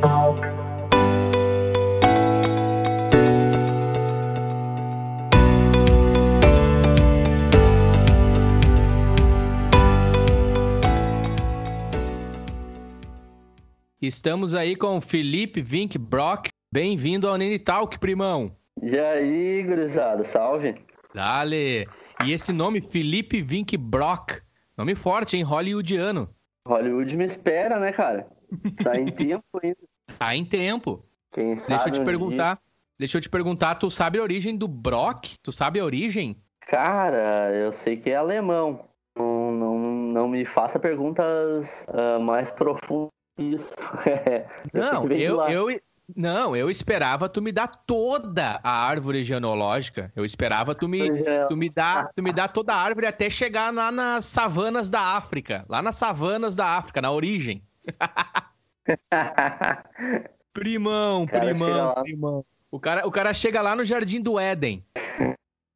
Talk. Estamos aí com o Felipe Vink Brock. Bem-vindo ao Nene Talk, primão. E aí, gurizada, salve. Dale! E esse nome, Felipe Vink Brock, nome forte, hein? Hollywoodiano. Hollywood me espera, né, cara? Tá em tempo ainda. Tá em tempo. Quem sabe Deixa eu te perguntar. Deixa eu te perguntar, tu sabe a origem do Brock? Tu sabe a origem? dia- Cara, eu sei que é alemão. Não, não, não me faça perguntas ah, mais profundas que isso. Eu Não, eu, eu, não, eu esperava tu me dar toda a árvore genealógica. Eu esperava tu me, é. tu me dar, tu me dar toda a árvore até chegar lá nas savanas da África, lá nas savanas da África, na origem. Primão, cara primão, primão. O cara, o cara chega lá no Jardim do Éden.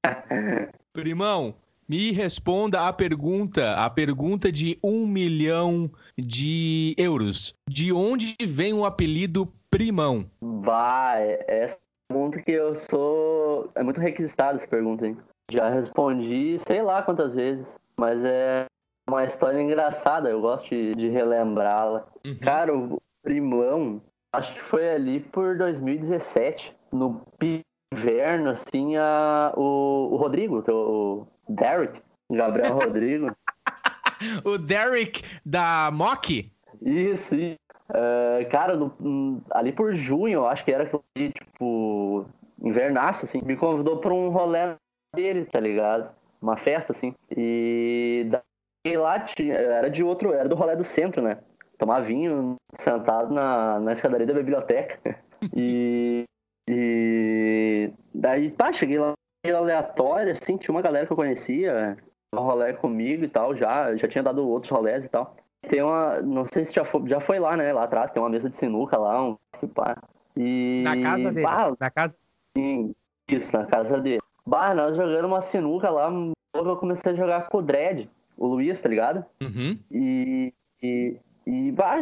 Primão, me responda a pergunta, a pergunta de um milhão de euros. De onde vem o apelido Primão? Bah, é- essa pergunta que eu sou. É muito requisitada essa pergunta, hein? Já respondi sei lá quantas vezes, mas é uma história engraçada, eu gosto de, de relembrá-la. Cara, o primão, acho que foi ali por 2017, no inverno, assim, a, o, o Rodrigo, o Derek, Gabriel Rodrigo. O Derek da Mock? Isso, isso. É, cara, no- ali por junho, eu acho que era aquilo ali, tipo, invernaço, assim, me convidou pra um rolê dele, tá ligado? Uma festa, assim. E daí lá tinha, era de outro, era do rolê do centro, né? Tomar vinho sentado na, na escadaria da biblioteca. E, e daí, tá, cheguei lá aleatório, assim, tinha uma galera que eu conhecia, um rolê comigo e tal, já, já tinha dado outros rolés e tal. Tem uma. Não sei se já foi, já foi lá, né? Lá atrás tem uma mesa de sinuca lá, um. Pá. E. Na casa dele. Bah, Na casa. sim, isso, na casa dele. Bah, nós jogando uma sinuca lá, logo eu comecei a jogar com o Dredd, o Luiz, tá ligado? Uhum. E. E. E, bah,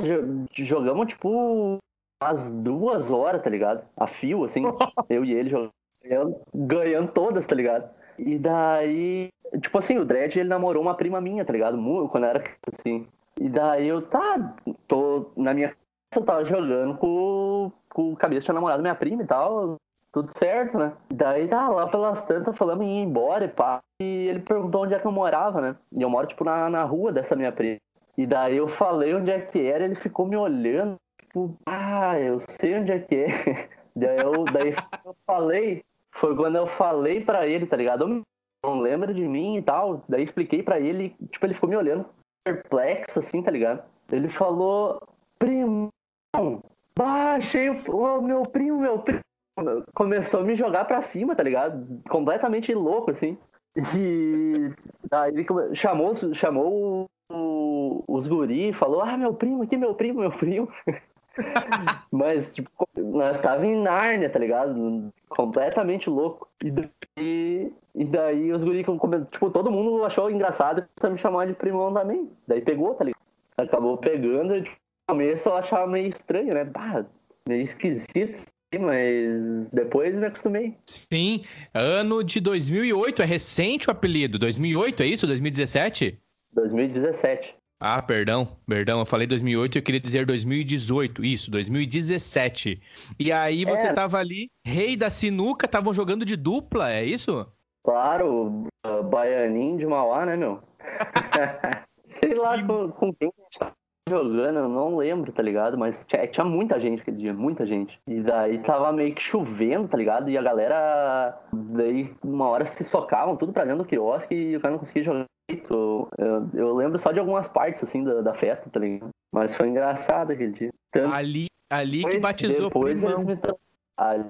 jogamos tipo. Umas duas horas, tá ligado? A fio, assim. eu e ele jogando, ganhando, ganhando todas, tá ligado? E daí. Tipo assim, o Dredd ele namorou uma prima minha, tá ligado? Quando eu era assim. E daí eu, tá, tô na minha eu tava jogando com, com o cabeça de namorado minha prima e tal, tudo certo, né? Daí tá lá pelas tantas falando em ir embora e pá. E ele perguntou onde é que eu morava, né? E eu moro, tipo, na, na rua dessa minha prima. E daí eu falei onde é que era, ele ficou me olhando, tipo, ah, eu sei onde é que é. daí eu, daí eu falei, foi quando eu falei pra ele, tá ligado? "Ô, não lembra de mim e tal. Daí expliquei pra ele, tipo, ele ficou me olhando perplexo, assim, tá ligado? Ele falou, primo, bah, achei o meu primo, meu primo. Começou a me jogar pra cima, tá ligado? Completamente louco, assim. E daí ele chamou, chamou os guri, falou, ah, meu primo aqui, meu primo, meu primo. Mas, tipo, nós tava em Nárnia, tá ligado? Completamente louco. E daí, e daí os guri, tipo, todo mundo achou engraçado e me chamar de primão também. Daí pegou, tá ligado? Acabou pegando e, tipo, no começo eu achava meio estranho, né? Bah, meio esquisito, mas depois me acostumei. Sim, ano de 2008, é recente o apelido. 2008, é isso? 2017? 2017. Ah, perdão, perdão, eu falei 2008, eu queria dizer 2018. Isso, 2017. E aí você É. tava ali, rei da sinuca, estavam jogando de dupla, é isso? Claro, o Baianinho de Mauá, né, meu? Sei lá com, com quem a gente tava jogando, eu não lembro, tá ligado? Mas tinha, tinha muita gente aquele dia, muita gente. E daí tava meio que chovendo, tá ligado? E a galera, daí uma hora se socavam tudo pra dentro do quiosque e o cara não conseguia jogar. direito. Eu, eu lembro só de algumas partes, assim, da, da festa, tá ligado? Mas foi engraçado aquele dia. Tanto Ali, ali que batizou depois primão. eles me tra- ali,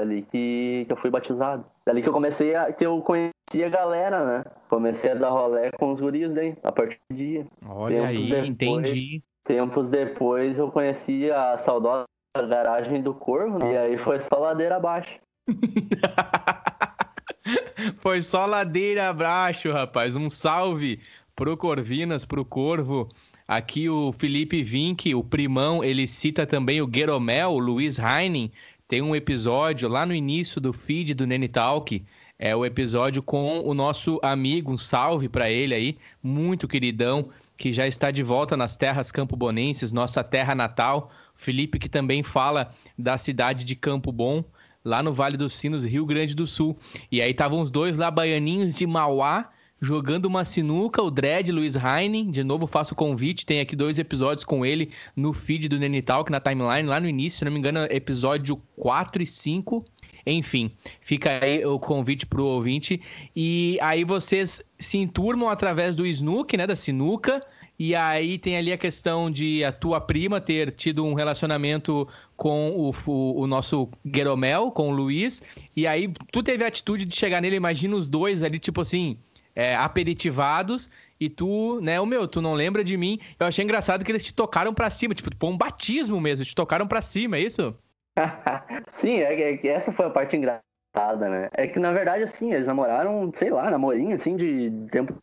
ali que, que eu fui batizado. Ali que eu comecei a. que eu conheci a galera, né? Comecei a dar rolé com os guris daí, a partir do dia. Olha tempos aí, depois. entendi. Tempos depois eu conheci a saudosa garagem do Corvo, né? e aí foi só ladeira abaixo. Foi só ladeira abaixo, rapaz. Um salve pro Corvinas, pro Corvo, Aqui o Felipe Vink, o primão, ele cita também o Gueromel, o Luiz Heinen. Tem um episódio lá no início do feed do Nene Talk, é o episódio com o nosso amigo, um salve para ele aí, muito queridão, que já está de volta nas terras campobonenses, nossa terra natal. Felipe que também fala da cidade de Campo Bom, lá no Vale dos Sinos, Rio Grande do Sul. E aí estavam os dois lá baianinhos de Mauá, jogando uma sinuca, o Dredd, Luiz Heine, de novo faço o convite, tem aqui dois episódios com ele no feed do Nene Talk, na timeline, lá no início, se não me engano, episódio 4 e 5. Enfim, fica aí o convite pro ouvinte. E aí vocês se enturmam através do Snook, né, da sinuca, e aí tem ali a questão de a tua prima ter tido um relacionamento com o, o, o, nosso Gueromel, com o Luiz. E aí tu teve a atitude de chegar nele, imagina os dois ali, tipo assim, é, aperitivados e tu, né, o meu, tu não lembra de mim. Eu achei engraçado que eles te tocaram para cima, tipo, foi um batismo mesmo, te tocaram para cima, é isso? Sim, é, que essa foi a parte engraçada, né? É que na verdade, assim, eles namoraram, sei lá, namorinho, assim, de tempo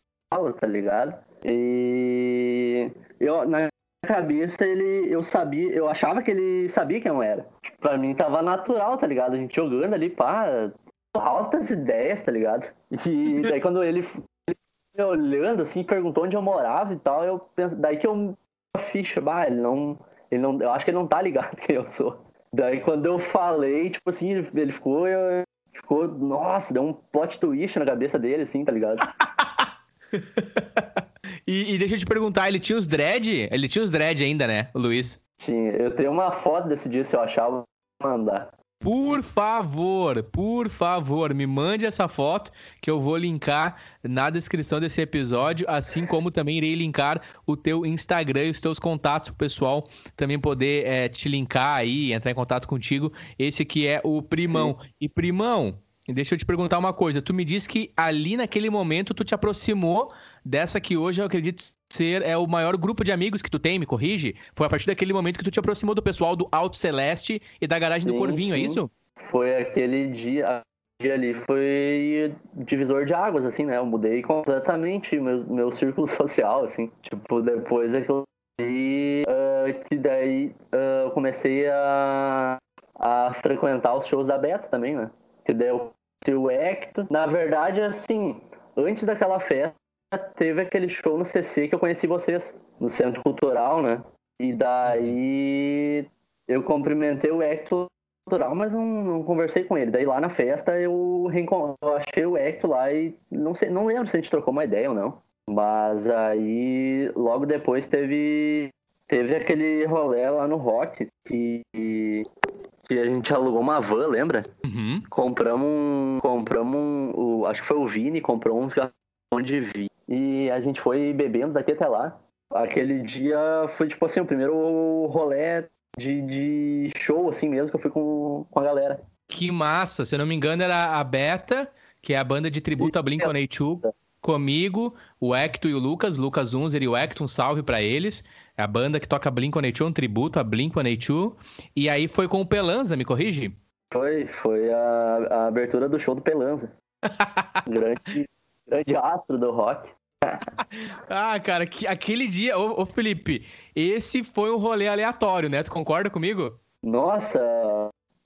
tá ligado? E eu, na cabeça, ele, eu sabia, eu achava que ele sabia quem eu era. Pra mim tava natural, tá ligado? A gente jogando ali, pá, altas ideias, tá ligado? E daí quando ele, ele olhando assim, perguntou onde eu morava e tal, eu penso, daí que eu ficha, bah, ele não, ele não, eu acho que ele não tá ligado quem eu sou. Daí quando eu falei, tipo assim, ele ficou, eu, ficou, nossa, deu um plot twist na cabeça dele, assim, tá ligado? e, e, deixa eu te perguntar, ele tinha os dread? Ele tinha os dread ainda, né, o Luiz? Sim, eu tenho uma foto desse dia, se eu achar, eu vou mandar. Por favor, por favor, me mande essa foto que eu vou linkar na descrição desse episódio, assim como também irei linkar o teu Instagram e os teus contatos para o pessoal também poder é, te linkar aí, entrar em contato contigo. Esse aqui é o Primão. Sim. E Primão, deixa eu te perguntar uma coisa. Tu me disse que ali naquele momento tu te aproximou dessa que hoje eu acredito ser é o maior grupo de amigos que tu tem, me corrige? Foi a partir daquele momento que tu te aproximou do pessoal do Alto Celeste e da garagem sim, do Corvinho, é sim. é isso? Foi aquele dia, dia ali foi divisor de águas, assim, né? Eu mudei completamente meu, meu círculo social, assim. Tipo, depois é que eu uh, que daí uh, eu comecei a, a frequentar os shows da Beta também, né? Que daí eu o Hector. Na verdade, assim, antes daquela festa, teve aquele show no CC que eu conheci vocês, no Centro Cultural, né? E daí eu cumprimentei o Hector Cultural, mas não, não, conversei com ele. Daí lá na festa eu, eu achei o Hector lá e não, sei, não lembro se a gente trocou uma ideia ou não. Mas aí logo depois teve teve aquele rolê lá no Rock que, que a gente alugou uma van, lembra? Uhum. Compramos um, compramos um, o, acho que foi o Vini, comprou uns garrafões de vinho e a gente foi bebendo daqui até lá. Aquele dia foi, tipo assim, o primeiro rolê de, de show, assim mesmo, que eu fui com, com a galera. Que massa! Se eu não me engano, era a Beta, que é a banda de tributo a Blink-182, comigo, o Hecto e o Lucas, Lucas Unzer e o Hecto, um salve para eles. É a banda que toca Blink-182, um tributo a Blink-182. E aí foi com o Pelanza, me corrige? Foi, foi a, a abertura do show do Pelanza. grande, grande astro do rock. Ah, cara, que, aquele dia. Ô, ô, Felipe, esse foi um rolê aleatório, né? Tu concorda comigo? Nossa,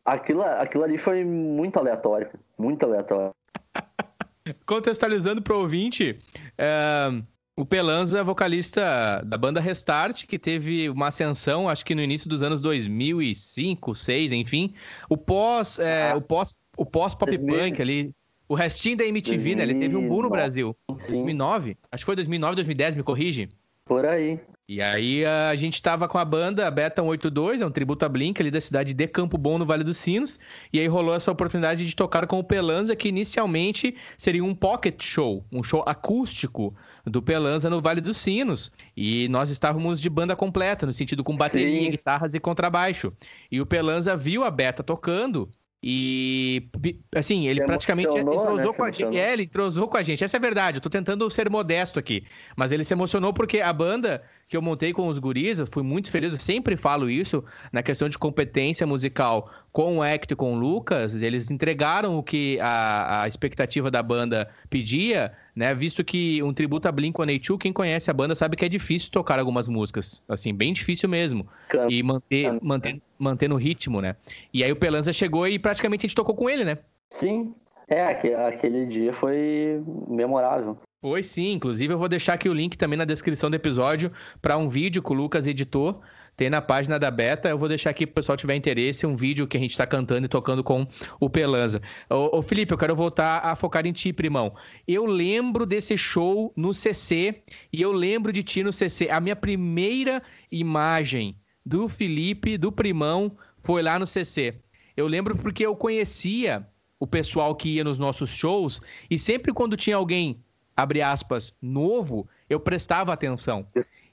aquilo, aquilo ali foi muito aleatório. Muito aleatório. Contextualizando pro ouvinte, é, o Pelanza, vocalista da banda Restart, que teve uma ascensão, acho que no início dos anos 2005, 2006, enfim. O pós, é, ah, o pós, o pós pop punk ali, o restinho da MTV, 2009. né? Ele teve um boom no Brasil. Sim. 2009? Acho que foi 2009, 2010, me corrige? Por aí. E aí a gente tava com a banda Beta 182, é um tributo a Blink ali da cidade de Campo Bom, no Vale dos Sinos. E aí rolou essa oportunidade de tocar com o Pelanza, que inicialmente seria um pocket show, um show acústico do Pelanza no Vale dos Sinos. E nós estávamos de banda completa, no sentido com bateria, Sim. guitarras e contrabaixo. E o Pelanza viu a Beta tocando e, assim, ele praticamente entrosou né? com a gente. É, ele entrosou com a gente. Essa é a verdade. Eu tô tentando ser modesto aqui. Mas ele se emocionou porque a banda que eu montei com os guris, eu fui muito feliz, eu sempre falo isso, na questão de competência musical com o Hector e com o Lucas, eles entregaram o que a, a expectativa da banda pedia, né? Visto que um tributo a Blink-182, quem conhece a banda sabe que é difícil tocar algumas músicas, assim, bem difícil mesmo. E manter, manter, manter no ritmo, né? E aí o Pelanza chegou e praticamente a gente tocou com ele, né? Sim, é, aquele dia foi memorável. Foi sim, inclusive eu vou deixar aqui o link também na descrição do episódio para um vídeo que o Lucas editou. Tem na página da Beta, eu vou deixar aqui para o pessoal tiver interesse, um vídeo que a gente está cantando e tocando com o Pelanza. Ô, ô, Felipe, eu quero voltar a focar em ti, primão. Eu lembro desse show no CC e eu lembro de ti no CC. A minha primeira imagem do Felipe, do primão, foi lá no CC. Eu lembro porque eu conhecia o pessoal que ia nos nossos shows e sempre quando tinha alguém abre aspas, novo, eu prestava atenção.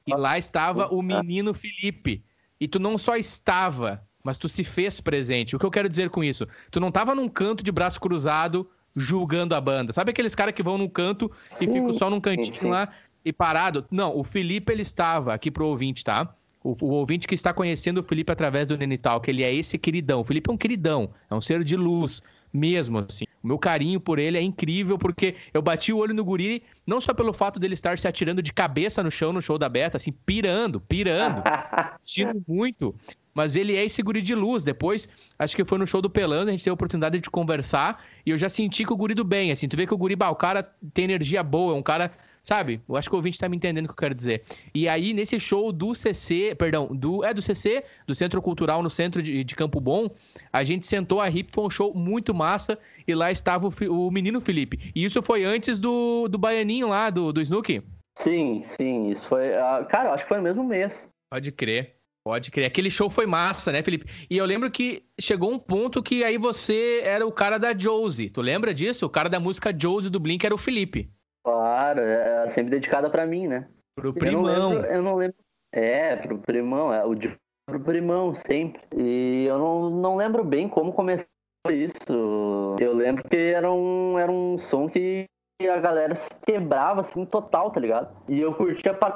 E lá estava o menino Felipe. E tu não só estava, mas tu se fez presente. O que eu quero dizer com isso? Tu não estava num canto de braço cruzado julgando a banda. Sabe aqueles caras que vão num canto sim, e ficam só num cantinho sim. lá e parado? Não, o Felipe ele estava aqui pro ouvinte, tá? O, o, ouvinte que está conhecendo o Felipe através do Nenital, que ele é esse queridão. O Felipe é um queridão, é um ser de luz mesmo, assim. O meu carinho por ele é incrível, porque eu bati o olho no guri, não só pelo fato dele estar se atirando de cabeça no chão no show da Beta, assim, pirando, pirando, tiro muito. Mas ele é esse guri de luz. Depois, acho que foi no show do Pelanza, a gente teve a oportunidade de conversar, e eu já senti que o guri do bem, assim, tu vê que o guri, bah, o cara tem energia boa, é um cara Sabe? Eu acho que o ouvinte tá me entendendo o que eu quero dizer. E aí, nesse show do CC, perdão, do, é do CC, do Centro Cultural no centro de, de Campo Bom, a gente sentou a hip, foi um show muito massa, e lá estava o, o menino Felipe. E isso foi antes do, do Baianinho lá, do, do Snook? Sim, sim, isso foi. Uh, cara, eu acho que foi no mesmo mês. Pode crer. Pode crer. Aquele show foi massa, né, Felipe? E eu lembro que chegou um ponto que aí você era o cara da Josie. Tu lembra disso? O cara da música Josie do Blink era o Felipe. Claro, é, é sempre dedicada para mim, né? Pro primão. Eu não, lembro, eu não lembro. É, pro primão, é o pro primão sempre. E eu não, não lembro bem como começou isso. Eu lembro que era um, era um som que a galera se quebrava assim total, tá ligado? E eu curtia pra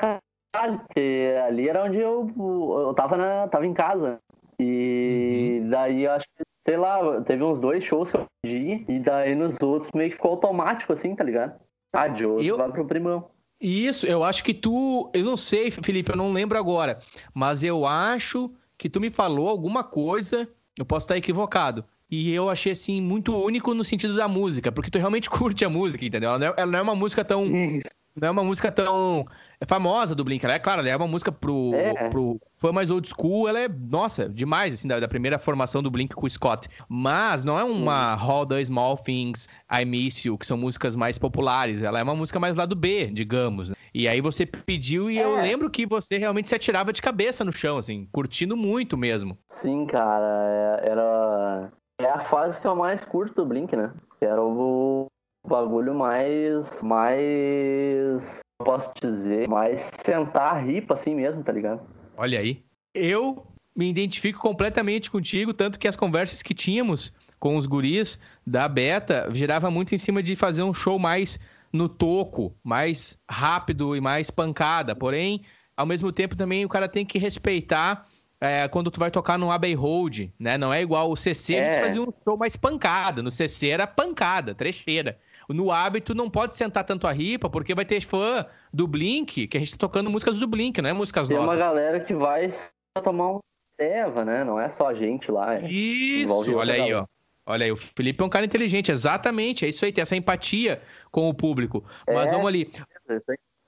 caralho, porque ali era onde eu, eu tava, na, tava em casa. E uhum. daí acho que, sei lá, teve uns dois shows que eu pedi, e daí nos outros meio que ficou automático, assim, tá ligado? Adiós, eu... vai pro primão. Isso, eu acho que tu. Eu não sei, Felipe, eu não lembro agora. Mas eu acho que tu me falou alguma coisa. Eu posso estar equivocado. E eu achei, assim, muito único no sentido da música. Porque tu realmente curte a música, entendeu? Ela não é, ela não é uma música tão. Isso. Não é uma música tão é famosa do Blink. Ela é, claro, ela é uma música pro, é. pro fã mais old school. Ela é, nossa, demais, assim, da, da primeira formação do Blink com o Scott. Mas não é uma All the Small Things, I Miss You, que são músicas mais populares. Ela é uma música mais lá do B, digamos. Né? E aí você pediu e é. eu lembro que você realmente se atirava de cabeça no chão, assim, curtindo muito mesmo. Sim, cara. É, era... É a fase que eu mais curto do Blink, né? Era o bagulho mais. mais posso dizer, mas sentar a ripa assim mesmo, tá ligado? Olha aí. Eu me identifico completamente contigo, tanto que as conversas que tínhamos com os guris da Beta girava muito em cima de fazer um show mais no toco, mais rápido e mais pancada. Porém, ao mesmo tempo também o cara tem que respeitar é, quando tu vai tocar no Abbey Road, né? Não é igual o CC, é. a gente fazia um show mais pancada. No CC era pancada, trecheira no hábito não pode sentar tanto a ripa, porque vai ter fã do Blink, que a gente tá tocando músicas do Blink, não é músicas Tem nossas. Tem uma galera que vai tomar uma erva, né? Não é só a gente lá. É... Isso, olha aí, galera. ó. Olha aí, o Felipe é um cara inteligente, exatamente. É isso aí, tem essa empatia com o público. Mas é, vamos ali.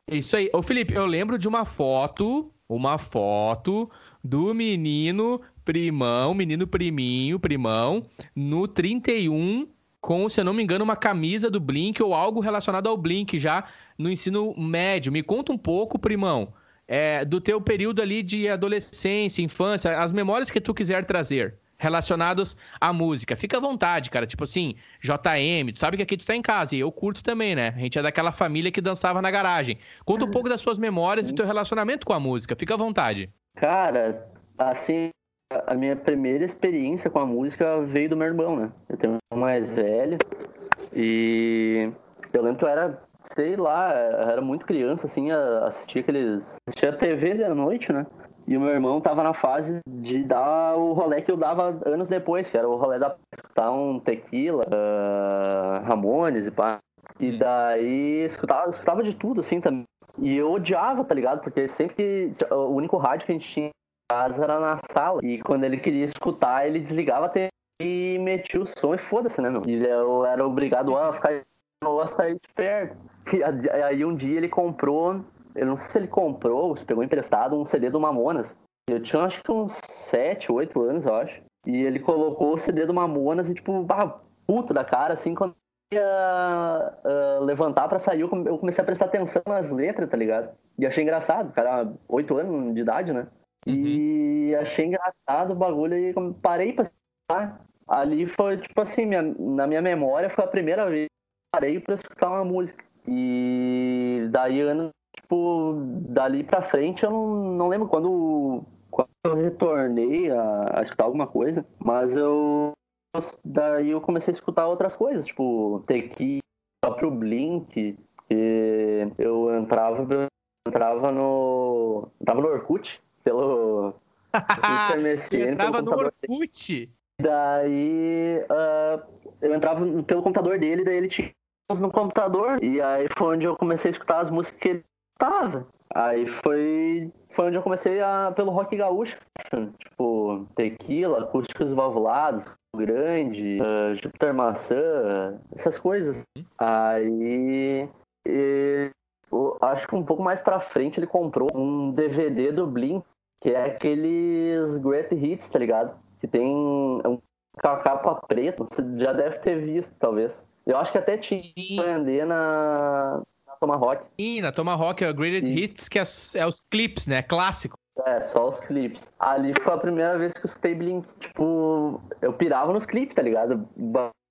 É isso aí. Ô, Felipe, eu lembro de uma foto, uma foto do menino primão, menino priminho, primão, no 31 com, se eu não me engano, uma camisa do Blink ou algo relacionado ao Blink já no ensino médio. Me conta um pouco, primão, é, do teu período ali de adolescência, infância, as memórias que tu quiser trazer relacionados à música. Fica à vontade, cara. Tipo assim, JM, tu sabe que aqui tu tá em casa e eu curto também, né? A gente é daquela família que dançava na garagem. Conta um pouco das suas memórias e teu relacionamento com a música. Fica à vontade. Cara, assim, a minha primeira experiência com a música veio do meu irmão, né? Eu tenho um mais velho e eu lembro que eu era, sei lá, era muito criança, assim, assistia aqueles. assistia TV à noite, né? E o meu irmão tava na fase de dar o rolê que eu dava anos depois, que era o rolê da escutar um tequila, uh, Ramones e pá. E daí escutava, escutava de tudo, assim, também. E eu odiava, tá ligado? Porque sempre que. O único rádio que a gente tinha casa era na sala. E quando ele queria escutar, ele desligava a TV e metia o som e foda-se, né, meu? E eu era obrigado a ficar a sair de perto. E aí um dia ele comprou eu não sei se ele comprou, se pegou emprestado um CD do Mamonas. Eu tinha acho que uns 7, 8 anos, eu acho. E ele colocou o CD do Mamonas e, tipo, bah, puto da cara, assim, quando ia uh, levantar para sair, eu comecei a prestar atenção nas letras, tá ligado? E achei engraçado, cara, 8 anos de idade, né? Uhum. E achei engraçado o bagulho e parei pra escutar. Ali foi, tipo assim, minha, na minha memória foi a primeira vez que parei pra escutar uma música. E daí, anos tipo, dali pra frente eu não, não lembro quando, quando eu retornei a, a escutar alguma coisa, mas eu. Daí eu comecei a escutar outras coisas, tipo, Tequi, próprio Blink, eu entrava, eu entrava no. entrava no Orkut, pelo. MSN, entrava no Orkut? Daí uh, eu entrava pelo computador dele, daí ele tinha no computador, e aí foi onde eu comecei a escutar as músicas que ele Tava. Aí foi, foi onde eu comecei a, pelo rock gaúcho. Tipo, tequila, acústicos valvulados, grande, uh, Júpiter maçã, essas coisas. Aí. E, eu, acho que um pouco mais pra frente ele comprou um DVD do Blink, que é aqueles Great Hits, tá ligado? Que tem um capa preta, você já deve ter visto, talvez. Eu acho que até tinha vender na, Tomahawk. Sim, na Tomahawk é o Greatest Hits, que é, é, os clips, né? Clássico. É, só os clipes. Ali foi a primeira vez que o Stabling, tipo, eu pirava nos clipes, tá ligado?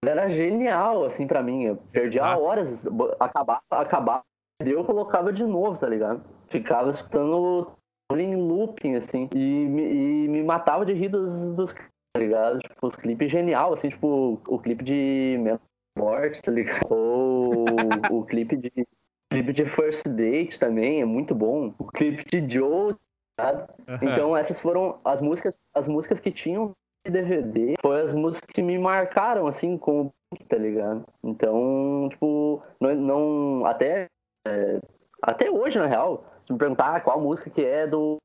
Era genial, assim, pra mim. Eu perdia ah. horas, acabava, acabava, eu colocava de novo, tá ligado? Ficava escutando em looping, assim, e, e me matava de rir dos, dos tá ligado? Tipo, os clipes genial, assim, tipo, o clipe de Morte, tá ligado? Ou o clipe de clipe de First Date também é muito bom. O clipe de Joe, sabe? Uhum. Então essas foram as músicas, as músicas que tinham DVD, foi as músicas que me marcaram assim com o tá ligado? Então, tipo, não, não até é, até hoje na real, me perguntar qual música que é do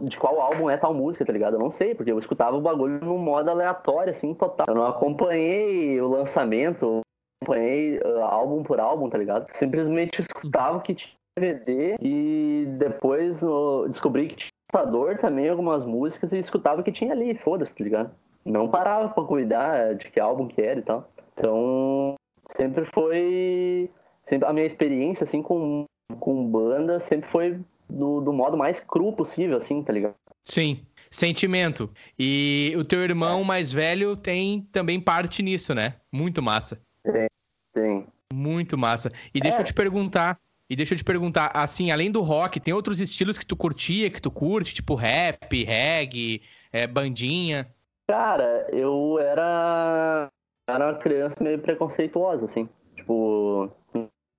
de qual álbum é tal música, tá ligado? Eu não sei, porque eu escutava o bagulho no modo aleatório, assim, total. Eu não acompanhei o lançamento, acompanhei uh, álbum por álbum, tá ligado? Simplesmente escutava que tinha DVD e depois descobri que tinha computador também, algumas músicas, e escutava que tinha ali, foda-se, tá ligado? Não parava pra cuidar de que álbum que era e tal. Então, sempre foi. Sempre, a minha experiência, assim, com, com banda sempre foi do, do modo mais cru possível, assim, tá ligado? Sim. Sentimento. E o teu irmão é. mais velho tem também parte nisso, né? Muito massa. Tem, tem. Muito massa. E deixa é. eu te perguntar, e deixa eu te perguntar, assim, além do rock, tem outros estilos que tu curtia, que tu curte, tipo rap, reggae, é, bandinha? Cara, eu era era uma criança meio preconceituosa, assim. Tipo,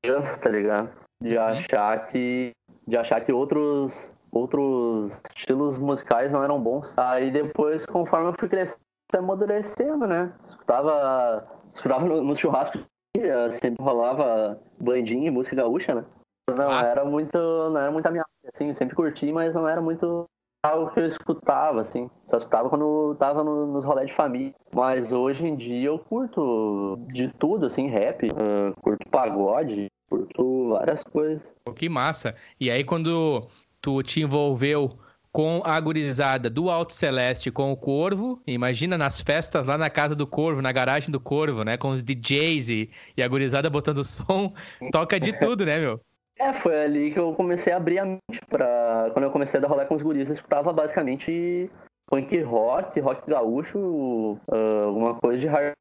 criança, tá ligado? De uhum. achar que de achar que outros outros estilos musicais não eram bons. Aí depois, conforme eu fui crescendo, amadurecendo, né? Escutava escutava no, no churrasco, sempre rolava bandinha e música gaúcha, né? Não Nossa. era muito, não era muito a minha, assim, sempre curti, mas não era muito algo que eu escutava, assim. Só escutava quando tava no, nos rolês de família. Mas hoje em dia eu curto de tudo, assim, rap, uh, curto pagode, curto várias coisas. Que massa! E aí quando tu te envolveu com a gurizada do Alto Celeste com o Corvo. Imagina nas festas lá na casa do Corvo, na garagem do Corvo, né? Com os DJs e, e a gurizada botando som. Toca de tudo, né, meu? É, foi ali que eu comecei a abrir a mente pra. Quando eu comecei a dar rolê com os guris, eu escutava basicamente punk rock, rock gaúcho, uh, alguma coisa de hard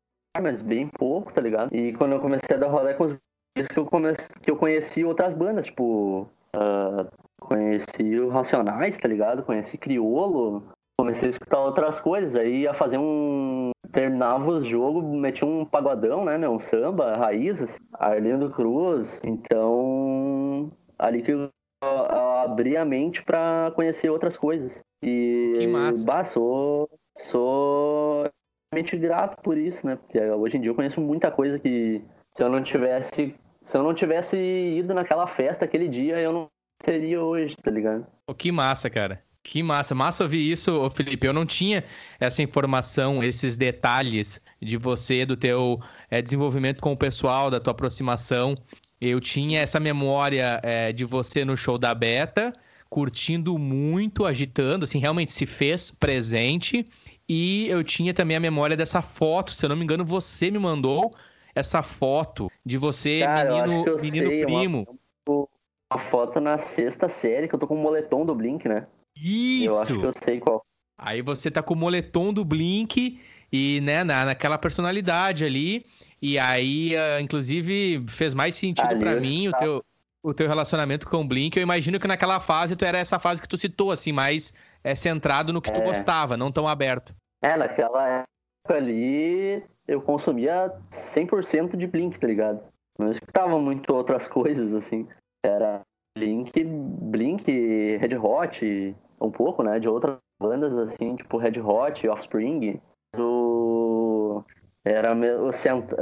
mas bem pouco, tá ligado? E quando eu comecei a dar rolê com os guris, que eu, comecei, que eu conheci outras bandas, tipo. Uh, Conheci o Racionais, tá ligado? Conheci Criolo. Comecei a escutar outras coisas. Aí ia fazer um. terminava o jogo, metia um pagodão, né, um samba, raízes, Arlindo Cruz. Então, ali que eu, eu abri a mente para conhecer outras coisas. E, que massa. Bah, sou, sou realmente grato por isso, né? Porque hoje em dia eu conheço muita coisa que se eu não tivesse se eu não tivesse ido naquela festa aquele dia, eu não seria hoje, tá ligado? Oh, que massa, cara. Que massa, massa ouvir isso, Felipe. Eu não tinha essa informação, esses detalhes de você, do teu é, desenvolvimento com o pessoal, da tua aproximação. Eu tinha essa memória é, de você no show da Beta, curtindo muito, agitando, assim, realmente se fez presente. E eu tinha também a memória dessa foto, se eu não me engano, você me mandou essa foto de você, Cara, menino, menino sei, primo. Uma, uma, foto na sexta série que eu tô com o moletom do Blink, né? Isso! Eu acho que eu sei qual. Aí você tá com o moletom do Blink e, né, na, naquela personalidade ali. E aí, uh, inclusive, fez mais sentido para mim tá. o teu, o teu relacionamento com o Blink. Eu imagino que naquela fase tu era essa fase que tu citou, assim, mais é, centrado no que é. tu gostava, não tão aberto. É, naquela época ali eu consumia 100% de Blink, tá ligado? Não escutava muito outras coisas, assim. Era Blink, Blink, Red Hot, um pouco, né? De outras bandas, assim, tipo Red Hot, Offspring. O... Era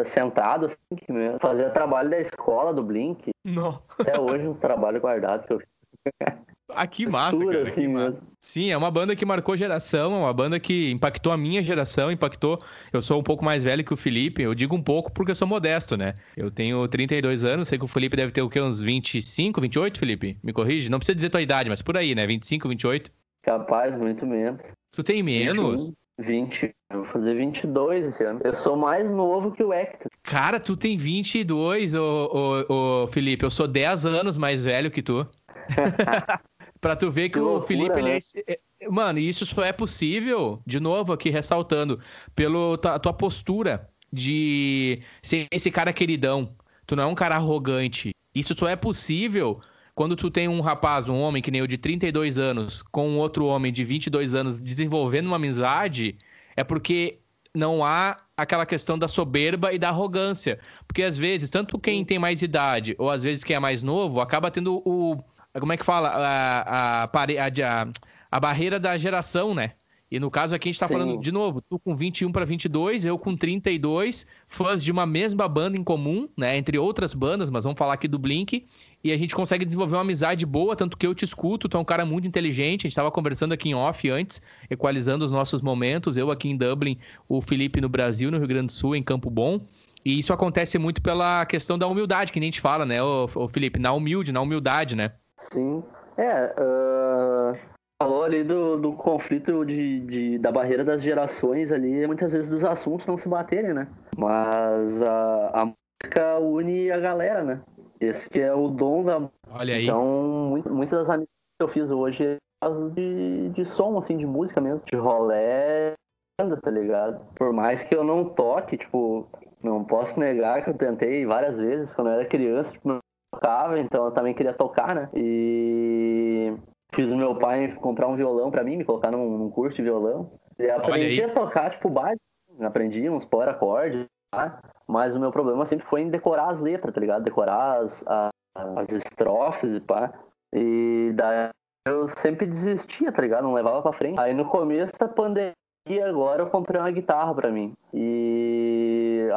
sentado, assim, fazia trabalho da escola do Blink. Não. Até hoje um trabalho guardado que eu ah, que massa, cara. Assim massa. Sim, é uma banda que marcou geração, é uma banda que impactou a minha geração, impactou. Eu sou um pouco mais velho que o Felipe, eu digo um pouco porque eu sou modesto, né? Eu tenho 32 anos, sei que o Felipe deve ter o quê? Uns 25, 28, Felipe? Me corrige? Não precisa dizer tua idade, mas por aí, né? 25, 28? Capaz, muito menos. Tu tem menos? 21, 20. Eu vou fazer 22 esse ano. Eu sou mais novo que o Hector. Cara, tu tem 22, ô, ô, ô Felipe. Eu sou 10 anos mais velho que tu. Pra tu ver que, que o loucura, Felipe, né? é... Mano, isso só é possível, de novo aqui ressaltando, pela tua postura de ser esse cara queridão. Tu não é um cara arrogante. Isso só é possível quando tu tem um rapaz, um homem que nem eu de 32 anos, com um outro homem de 22 anos desenvolvendo uma amizade, é porque não há aquela questão da soberba e da arrogância. Porque às vezes, tanto quem tem mais idade ou às vezes quem é mais novo, acaba tendo o, como é que fala? A, a, a, a barreira da geração, né? E no caso aqui a gente tá Sim. falando, de novo, tu com 21 para 22, eu com 32, fãs de uma mesma banda em comum, né? Entre outras bandas, mas vamos falar aqui do Blink. E a gente consegue desenvolver uma amizade boa, tanto que eu te escuto, tu é um cara muito inteligente. A gente tava conversando aqui em off antes, equalizando os nossos momentos. Eu aqui em Dublin, o Felipe no Brasil, no Rio Grande do Sul, em Campo Bom. E isso acontece muito pela questão da humildade, que nem a gente fala, né, ô, ô Felipe? Na humilde, na humildade, né? Sim. É, uh, falou ali do, do conflito de, de, da barreira das gerações ali, muitas vezes dos assuntos não se baterem, né? Mas a, a música une a galera, né? Esse que é o dom da Olha aí. Então, muito, muitas das amizades que eu fiz hoje é de, de som, assim, de música mesmo, de rolé, tá ligado? Por mais que eu não toque, tipo, não posso negar que eu tentei várias vezes quando eu era criança, tipo, tocava, então eu também queria tocar, né? E fiz o meu pai comprar um violão para mim, me colocar num, num, curso de violão. E aprendi a tocar, tipo, básico. Aprendi uns power acordes, tá? Mas o meu problema sempre foi em decorar as letras, tá ligado? Decorar as, as, as estrofes e pá. E daí eu sempre desistia, tá ligado? Não levava pra frente. Aí no começo da pandemia, agora eu comprei uma guitarra pra mim. E.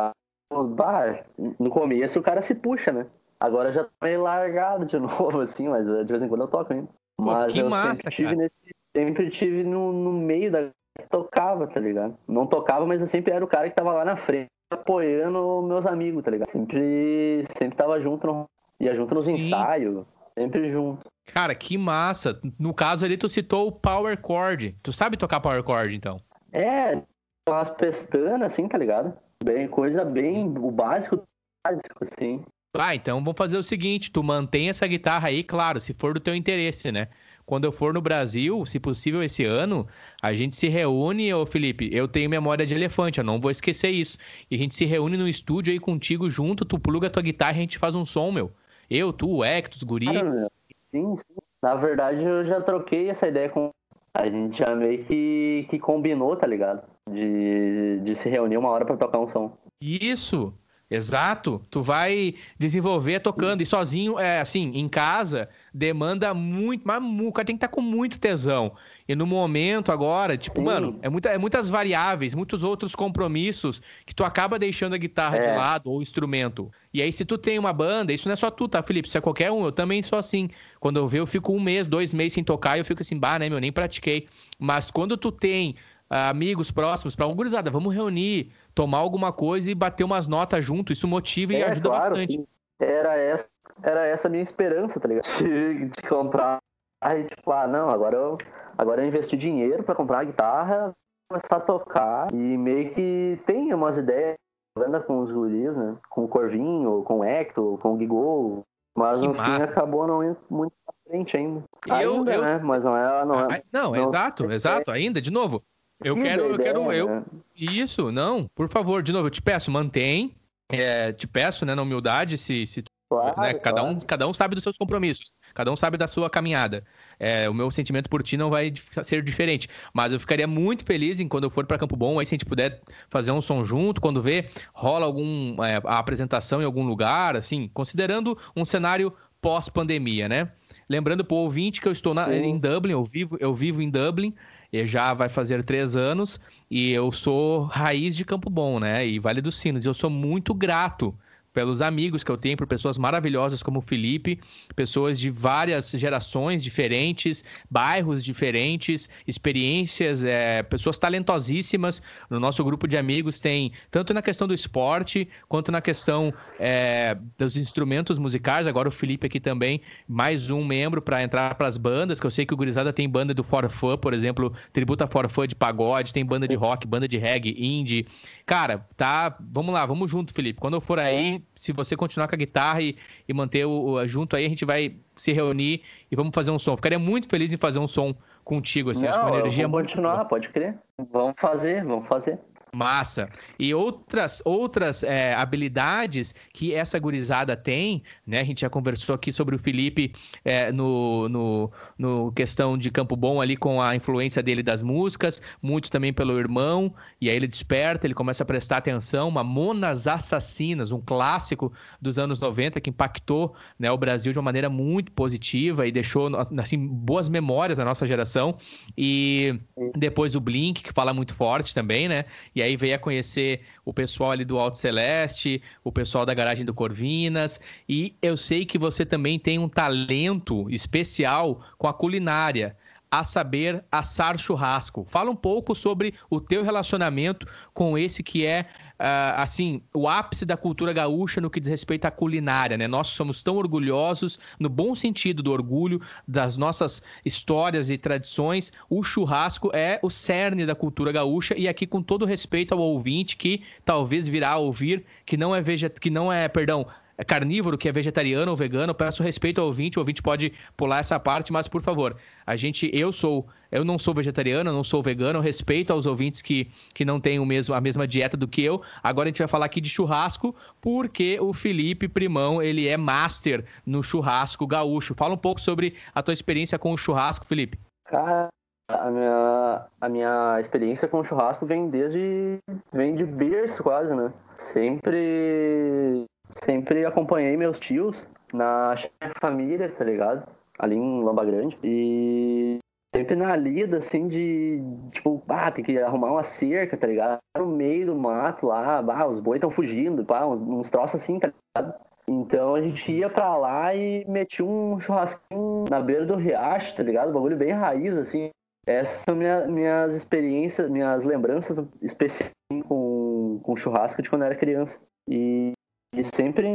Bah, no começo o cara se puxa, né? Agora já tá meio largado de novo, assim, mas eh, de vez em quando eu toco ainda. Mas Pô, eu massa, sempre tive, nesse, sempre tive no, no meio da que tocava, tá ligado? Não tocava, mas eu sempre era o cara que tava lá na frente, apoiando meus amigos, tá ligado? Sempre, sempre tava junto, no, ia junto nos Sim. ensaios, sempre junto. Cara, que massa. No caso ali, tu citou o power chord. Tu sabe tocar power chord, então? É, umas pestanas, assim, tá ligado? Bem, coisa bem, o básico, básico, assim. Ah, então vamos fazer o seguinte: tu mantém essa guitarra aí, claro, se for do teu interesse, né? Quando eu for no Brasil, se possível esse ano, a gente se reúne, ô Felipe, eu tenho memória de elefante, eu não vou esquecer isso. E a gente se reúne no estúdio aí contigo junto, tu pluga tua guitarra e a gente faz um som, meu. Eu, tu, o Hector, Guri. sim, sim. Na verdade, eu já troquei essa ideia com. A gente já meio que, que combinou, tá ligado? De, de se reunir uma hora para tocar um som. Isso, Exato. Tu vai desenvolver tocando. E sozinho, é assim, em casa, demanda muito. Mas o cara tem que estar tá com muito tesão. E no momento agora, tipo, Sim. mano, é, muita, é muitas variáveis, muitos outros compromissos que tu acaba deixando a guitarra é. de lado ou o instrumento. E aí, se tu tem uma banda, isso não é só tu, tá, Felipe? Isso é qualquer um. Eu também sou assim. Quando eu vejo, eu fico um mês, dois meses sem tocar, eu fico assim, bah, né, meu, nem pratiquei. Mas quando tu tem amigos próximos, pra gurizada, vamos reunir tomar alguma coisa e bater umas notas junto. Isso motiva e é, ajuda claro, bastante. Sim. Era essa, era essa a minha esperança, tá ligado? De, de comprar. Aí, tipo, ah, não, agora eu, agora eu investi dinheiro para comprar a guitarra, começar a tocar e meio que tem umas ideias venda com os guris, né? Com o Corvinho, com o Hector, com o Gigol. Mas que no massa. fim acabou não indo muito pra frente ainda. Eu, ainda, eu... né? Mas não é. Não, é, não, não exato, exato, ainda, de novo. Eu quero, eu quero, eu. Né? Isso, não, por favor, de novo, eu te peço, mantém. É, te peço, né, na humildade, se, se Claro, né? cada, claro. um, cada um sabe dos seus compromissos, cada um sabe da sua caminhada. É, o meu sentimento por ti não vai ser diferente, mas eu ficaria muito feliz em quando eu for para Campo Bom, aí se a gente puder fazer um som junto, quando vê, rola algum é, a apresentação em algum lugar, assim, considerando um cenário pós-pandemia, né? Lembrando para o ouvinte que eu estou na, em Dublin, eu vivo, eu vivo em Dublin, já vai fazer três anos e eu sou raiz de Campo Bom, né? E Vale dos Sinos. Eu sou muito grato pelos amigos que eu tenho, por pessoas maravilhosas como o Felipe, pessoas de várias gerações diferentes, bairros diferentes, experiências, é, pessoas talentosíssimas. No nosso grupo de amigos tem tanto na questão do esporte quanto na questão é, dos instrumentos musicais. Agora o Felipe aqui também, mais um membro para entrar para as bandas, que eu sei que o Gurizada tem banda do Forfã, por exemplo, tributa Forfã de pagode, tem banda de rock, banda de reggae, indie. Cara, tá. Vamos lá, vamos junto, Felipe. Quando eu for aí, se você continuar com a guitarra e, e manter o, o, junto aí, a gente vai se reunir e vamos fazer um som. Ficaria muito feliz em fazer um som contigo, assim. Não, acho que uma energia vamos continuar, pode crer. Vamos fazer, vamos fazer. Massa. E outras outras é, habilidades que essa gurizada tem, né? A gente já conversou aqui sobre o Felipe é, no, no, no, questão de Campo Bom ali com a influência dele das músicas, muito também pelo irmão, e aí ele desperta, ele começa a prestar atenção, Mamonas Assassinas, um clássico dos anos 90 que impactou né, o Brasil de uma maneira muito positiva e deixou assim, boas memórias na nossa geração. E depois o Blink, que fala muito forte também, né? E aí veio a conhecer o pessoal ali do Alto Celeste, o pessoal da garagem do Corvinas, e eu sei que você também tem um talento especial com a culinária a saber assar churrasco. Fala um pouco sobre o teu relacionamento com esse que é uh, assim o ápice da cultura gaúcha no que diz respeito à culinária, né? Nós somos tão orgulhosos no bom sentido do orgulho das nossas histórias e tradições. O churrasco é o cerne da cultura gaúcha e aqui com todo respeito ao ouvinte que talvez virá a ouvir que não é veget... que não é, perdão, carnívoro, que é vegetariano ou vegano, peço respeito ao ouvinte, o ouvinte pode pular essa parte, mas por favor, a gente, eu sou, eu não sou vegetariano, não sou vegano, respeito aos ouvintes que, que não têm o mesmo, a mesma dieta do que eu. Agora a gente vai falar aqui de churrasco, porque o Felipe Primão, ele é master no churrasco gaúcho. Fala um pouco sobre a tua experiência com o churrasco, Felipe. Cara, a minha, a minha experiência com o churrasco vem desde, vem de berço quase, né? Sempre sempre acompanhei meus tios na família, tá ligado? Ali em Lamba Grande. E sempre na lida, assim, de, tipo, ah, tem que arrumar uma cerca, tá ligado? No meio do mato lá, ah, os bois estão fugindo, pá, uns troços assim, tá ligado? Então a gente ia pra lá e metia um churrasquinho na beira do riacho, tá ligado? Um bagulho bem raiz, assim. Essas são minha, minhas experiências, minhas lembranças especiais com, com churrasco de quando eu era criança. E e sempre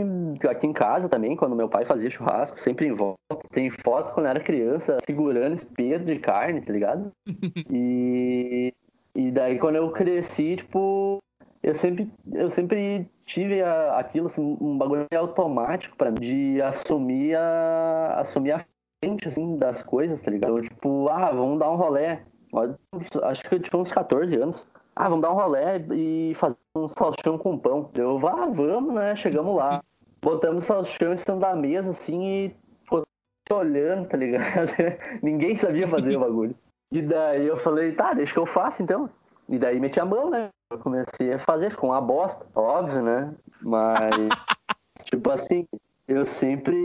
aqui em casa também, quando meu pai fazia churrasco, sempre em volta. Tem foto quando eu era criança, segurando espeto de carne, tá ligado? e, e daí quando eu cresci, tipo, eu sempre, eu sempre tive a, aquilo, assim, um bagulho automático para mim, de assumir a, assumir a frente, assim, das coisas, tá ligado? Eu, tipo, ah, vamos dar um rolê. Acho que eu tinha uns 14 anos. Ah, vamos dar um rolê e fazer um salchão com pão. Eu, vá, vamos, né? Chegamos lá. Botamos o salchão em cima da mesa, assim, e ficou olhando, tá ligado? Ninguém sabia fazer o bagulho. E daí eu falei, tá, deixa que eu faço então. E daí meti a mão, né? Eu comecei a fazer, ficou uma bosta, óbvio, né? Mas, tipo assim, eu sempre,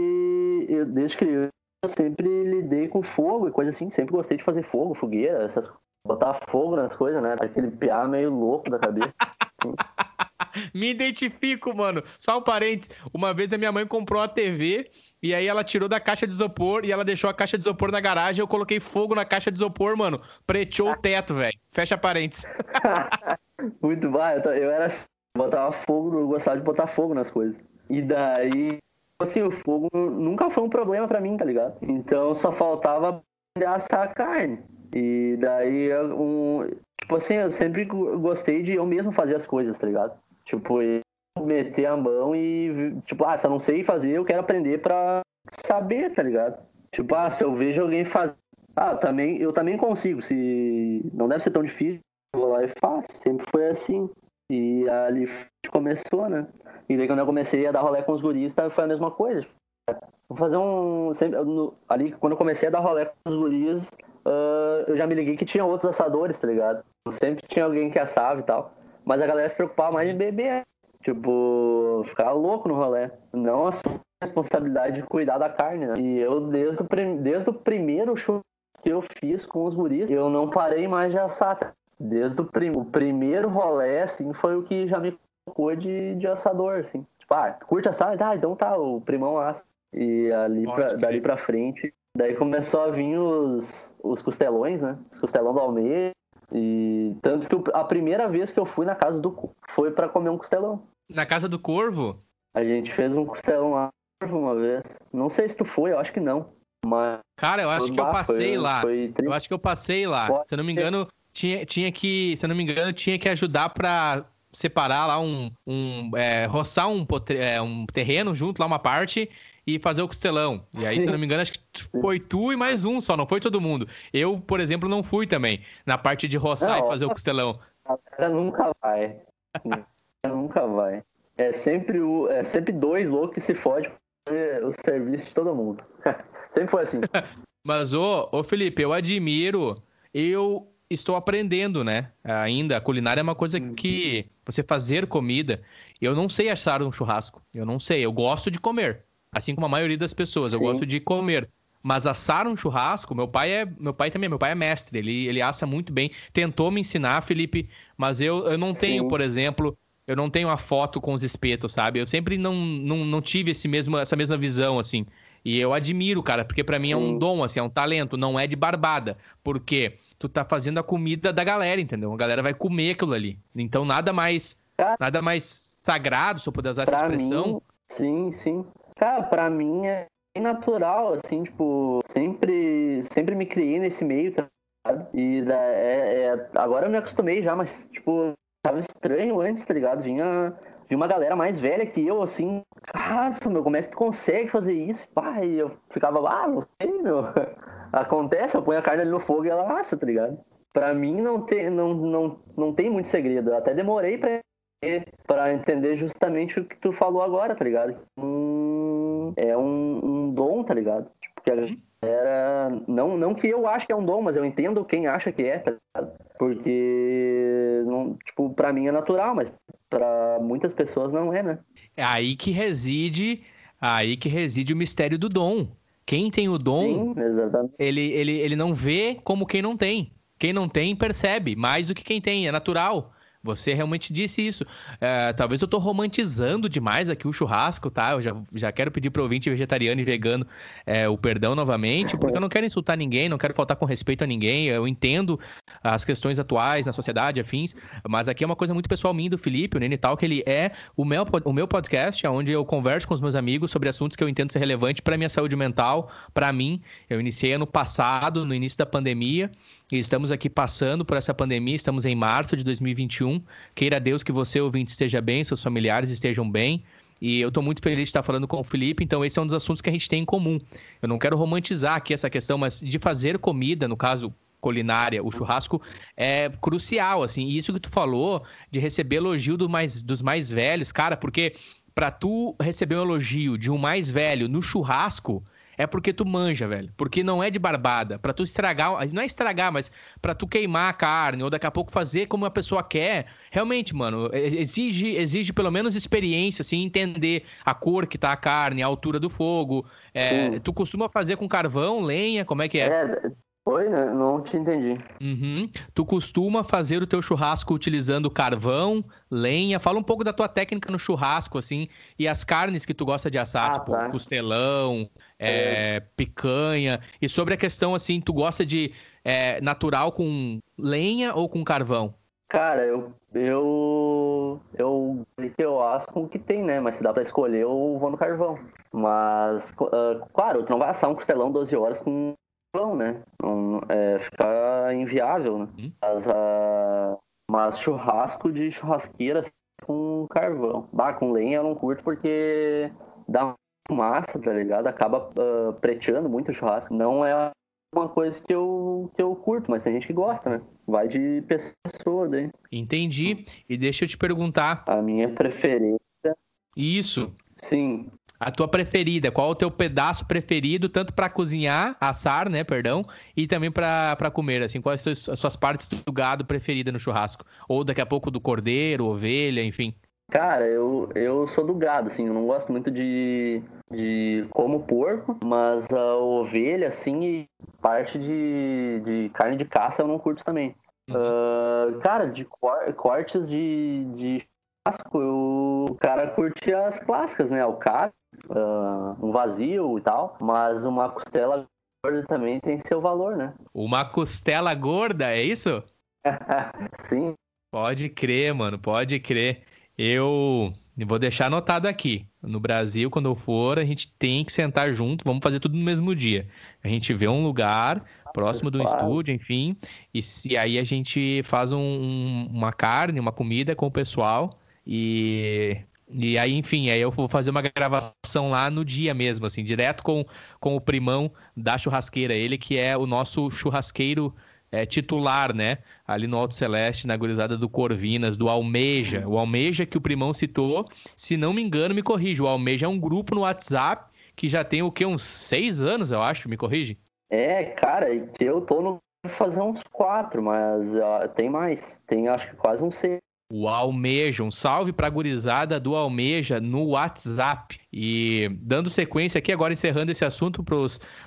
eu, desde criança, eu sempre lidei com fogo e coisa assim, sempre gostei de fazer fogo, fogueira, essas, botar fogo nas coisas, né? Aquele piá meio louco da cabeça. Me identifico, mano. Só um parênteses. Uma vez a minha mãe comprou a TV e aí ela tirou da caixa de isopor e ela deixou a caixa de isopor na garagem. Eu coloquei fogo na caixa de isopor, mano. Preteou o teto, velho. Fecha parênteses. Muito bom. Eu, eu era assim, botava fogo, eu gostava de botar fogo nas coisas. E daí, assim, o fogo nunca foi um problema para mim, tá ligado? Então só faltava assar a carne. E daí, um, tipo assim, eu sempre gostei de eu mesmo fazer as coisas, tá ligado? Tipo, meter a mão e, tipo, ah, se eu não sei fazer, eu quero aprender pra saber, tá ligado? Tipo, ah, se eu vejo alguém fazer, ah, também, eu também consigo, se não deve ser tão difícil, eu vou lá e faço. Sempre foi assim. E ali começou, né? E daí quando eu comecei a dar rolê com os guris, foi a mesma coisa. Vou fazer um. Sempre, ali, quando eu comecei a dar rolê com os guris, uh, eu já me liguei que tinha outros assadores, tá ligado? Sempre tinha alguém que assava e tal. Mas a galera se preocupava mais em beber. Tipo, ficar louco no rolê. Não assumir a responsabilidade de cuidar da carne, né? E eu, desde o, desde o primeiro show que eu fiz com os guris, eu não parei mais de assar. Desde o, prim o primeiro rolê, assim, foi o que já me colocou de, de assador, assim. Tipo, ah, curte assar? Ah, então tá, o primão assa. E ali pra, dali pra frente, daí começou a vir os, os costelões, né? Os costelão do Almeida. E tanto que a primeira vez que eu fui na casa do foi para comer um costelão. Na casa do Corvo? A gente fez um costelão lá uma vez. Não sei se tu foi, eu acho que não. Mas. Cara, eu acho que eu passei foi, lá. Foi eu acho que eu passei lá. Pode se eu não me engano, tinha, tinha que. Se eu não me engano, tinha que ajudar pra separar lá um. um é, roçar um, é, um terreno junto, lá uma parte, e fazer o costelão. E aí, Sim. se não me engano, acho que foi tu e mais um só, não foi todo mundo. Eu, por exemplo, não fui também na parte de roçar não, e fazer o costelão. A galera nunca vai. nunca vai. É sempre, o, é sempre dois loucos que se fode o serviço de todo mundo. sempre foi assim. Mas, ô, ô Felipe, eu admiro. Eu estou aprendendo, né? Ainda. A culinária é uma coisa uhum. que. Você fazer comida. Eu não sei assar um churrasco. Eu não sei. Eu gosto de comer. Assim como a maioria das pessoas, eu gosto de comer. Mas assar um churrasco, meu pai é, meu pai também, meu pai é mestre, ele, ele assa muito bem. Tentou me ensinar, Felipe, mas eu, eu não tenho, Sim. por exemplo, eu não tenho a foto com os espetos, sabe? Eu sempre não, não, não tive esse mesmo, essa mesma visão, assim. E eu admiro, cara, porque para mim é um dom, assim, é um talento, não é de barbada. Porque tu tá fazendo a comida da galera, entendeu? A galera vai comer aquilo ali. Então nada mais, nada mais sagrado, se eu puder usar pra essa expressão. Mim, sim, sim. Cara, pra mim é natural, assim, tipo, sempre, sempre me criei nesse meio, tá ligado? E é, é, agora eu me acostumei já, mas, tipo, tava estranho antes, tá ligado? Vinha, vinha uma galera mais velha que eu, assim, nossa, meu, como é que tu consegue fazer isso? Pai, eu ficava ah, não sei, meu. Acontece, eu ponho a carne ali no fogo e ela assa, tá ligado? Pra mim não tem, não, não, não tem muito segredo. Eu até demorei pra para entender justamente o que tu falou agora, tá ligado? Um, é um, um, dom, tá ligado? Tipo, que a uhum. galera. Não, não que eu acho que é um dom, mas eu entendo quem acha que é, tá ligado? Porque, não, tipo, pra mim é natural, mas para muitas pessoas não é, né? É aí que reside. Aí que reside o mistério do dom. Quem tem o dom, Sim, ele, ele, ele não vê como quem não tem. Quem não tem percebe mais do que quem tem, é natural. Você realmente disse isso. É, talvez eu tô romantizando demais aqui o churrasco, tá? Eu já, já quero pedir pro ouvinte vegetariano e vegano é, o perdão novamente, porque eu não quero insultar ninguém, não quero faltar com respeito a ninguém. Eu entendo as questões atuais na sociedade, afins, mas aqui é uma coisa muito pessoal minha do Felipe, o Nene que ele é o meu, o meu podcast, onde eu converso com os meus amigos sobre assuntos que eu entendo ser relevante para minha saúde mental, para mim. Eu iniciei ano passado, no início da pandemia, e estamos aqui passando por essa pandemia, estamos em março de 2021. Queira Deus que você, ouvinte, esteja bem, seus familiares estejam bem. E eu estou muito feliz de estar falando com o Felipe, então esse é um dos assuntos que a gente tem em comum. Eu não quero romantizar aqui essa questão, mas de fazer comida, no caso culinária, o churrasco é crucial, assim. E isso que tu falou de receber elogio do mais, dos mais velhos, cara, porque para tu receber um elogio de um mais velho no churrasco, é porque tu manja, velho. Porque não é de barbada. Pra tu estragar, não é estragar, mas pra tu queimar a carne ou daqui a pouco fazer como a pessoa quer. Realmente, mano, exige, exige pelo menos experiência, assim, entender a cor que tá a carne, a altura do fogo. É, tu costuma fazer com carvão, lenha, como é que é? É, Oi, né? não te entendi. Uhum. Tu costuma fazer o teu churrasco utilizando carvão, lenha? Fala um pouco da tua técnica no churrasco, assim, e as carnes que tu gosta de assar, ah, tipo tá. costelão, é, é. picanha. E sobre a questão, assim, tu gosta de é, natural com lenha ou com carvão? Cara, eu eu eu eu acho com o que tem, né? Mas se dá para escolher, eu vou no carvão. Mas, uh, claro, tu não vai assar um costelão 12 horas com né? Não, é, fica inviável, né? Hum? Mas, uh, mas churrasco de churrasqueira com carvão. Bah, com lenha eu não curto porque dá fumaça, tá ligado? Acaba uh, preteando muito o churrasco. Não é uma coisa que eu, que eu curto, mas tem gente que gosta, né? Vai de pessoa daí. Entendi. E deixa eu te perguntar. A minha preferência. Isso. Sim. A tua preferida, qual o teu pedaço preferido, tanto para cozinhar, assar, né, perdão, e também para comer, assim, quais as suas, as suas partes do gado preferida no churrasco? Ou daqui a pouco do cordeiro, ovelha, enfim. Cara, eu, eu sou do gado, assim, eu não gosto muito de, de como porco, mas a ovelha, assim, e parte de, de carne de caça eu não curto também. Uhum. Uh, cara, de cor, cortes de, de churrasco, eu, o cara curte as clássicas, né? O cara, uh, um vazio e tal, mas uma costela gorda também tem seu valor, né? Uma costela gorda, é isso? Sim. Pode crer, mano, pode crer. Eu vou deixar anotado aqui. No Brasil, quando eu for, a gente tem que sentar junto, vamos fazer tudo no mesmo dia. A gente vê um lugar próximo do estúdio, enfim, e, e aí a gente faz um, um, uma carne, uma comida com o pessoal e e aí, enfim, aí eu vou fazer uma gravação lá no dia mesmo, assim, direto com, com o primão da churrasqueira, ele que é o nosso churrasqueiro é, titular, né? Ali no Alto Celeste, na gurizada do Corvinas, do Almeja. O Almeja que o primão citou, se não me engano, me corrige. O Almeja é um grupo no WhatsApp que já tem o quê? Uns seis anos, eu acho, me corrige? É, cara, eu tô no fazer uns quatro, mas uh, tem mais. Tem acho que quase uns seis o Almeja. Um salve para a gurizada do Almeja no WhatsApp. E dando sequência aqui, agora encerrando esse assunto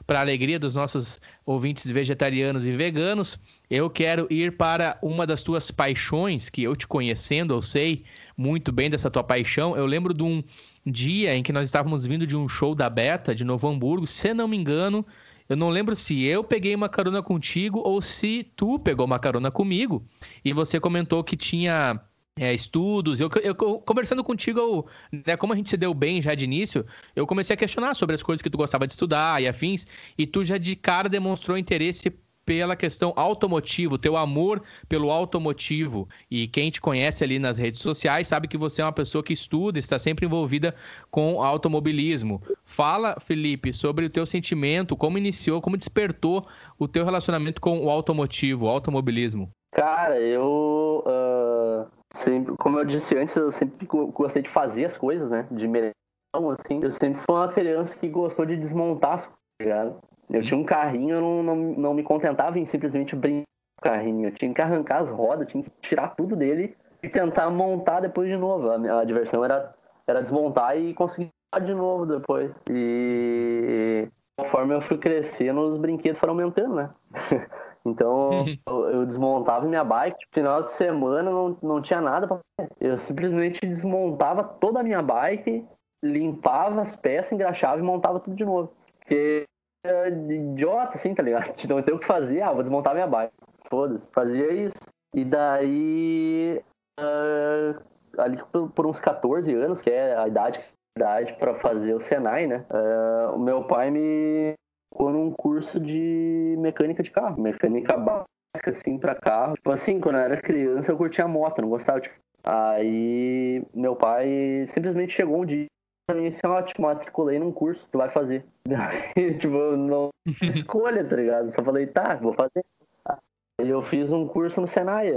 para a alegria dos nossos ouvintes vegetarianos e veganos, eu quero ir para uma das tuas paixões, que eu te conhecendo, eu sei muito bem dessa tua paixão. Eu lembro de um dia em que nós estávamos vindo de um show da Beta de Novo Hamburgo, se não me engano. Eu não lembro se eu peguei uma carona contigo ou se tu pegou uma carona comigo. E você comentou que tinha é, estudos. Eu, eu, conversando contigo, eu, né, como a gente se deu bem já de início, eu comecei a questionar sobre as coisas que tu gostava de estudar e afins, e tu já de cara demonstrou interesse pela questão automotivo, teu amor pelo automotivo. E quem te conhece ali nas redes sociais sabe que você é uma pessoa que estuda, está sempre envolvida com automobilismo. Fala, Felipe, sobre o teu sentimento, como iniciou, como despertou o teu relacionamento com o automotivo, o automobilismo. Cara, eu uh sempre, como eu disse antes, eu sempre gostei de fazer as coisas, né? De melhor, assim. Eu sempre fui uma criança que gostou de desmontar as coisas, tá ligado? Eu tinha um carrinho, eu não, não, não me contentava em simplesmente brincar com o carrinho. Eu tinha que arrancar as rodas, tinha que tirar tudo dele e tentar montar depois de novo. A, a diversão era, era desmontar e conseguir de novo depois. E conforme eu fui crescendo, os brinquedos foram aumentando, né? Então eu, eu, desmontava minha bike, tipo, final de semana não, não tinha nada pra fazer. Eu simplesmente desmontava toda a minha bike, limpava as peças, engraxava e montava tudo de novo. Porque é idiota, assim, tá ligado? Não tem o que fazer, ah, vou desmontar minha bike. Foda-se, fazia isso. E daí, uh, ali por, por, uns 14 anos, que é a idade, idade para fazer o Senai, né? Uh, o meu pai me colocou num curso de mecânica de carro, mecânica básica, assim, pra carro. Tipo assim, quando eu era criança, eu curtia moto, não gostava de. Aí meu pai simplesmente chegou um dia pra mim assim, ó, te matriculei num curso, tu vai fazer. tipo, não escolha, tá ligado? Só falei, tá, vou fazer. Aí eu fiz um curso no Senai.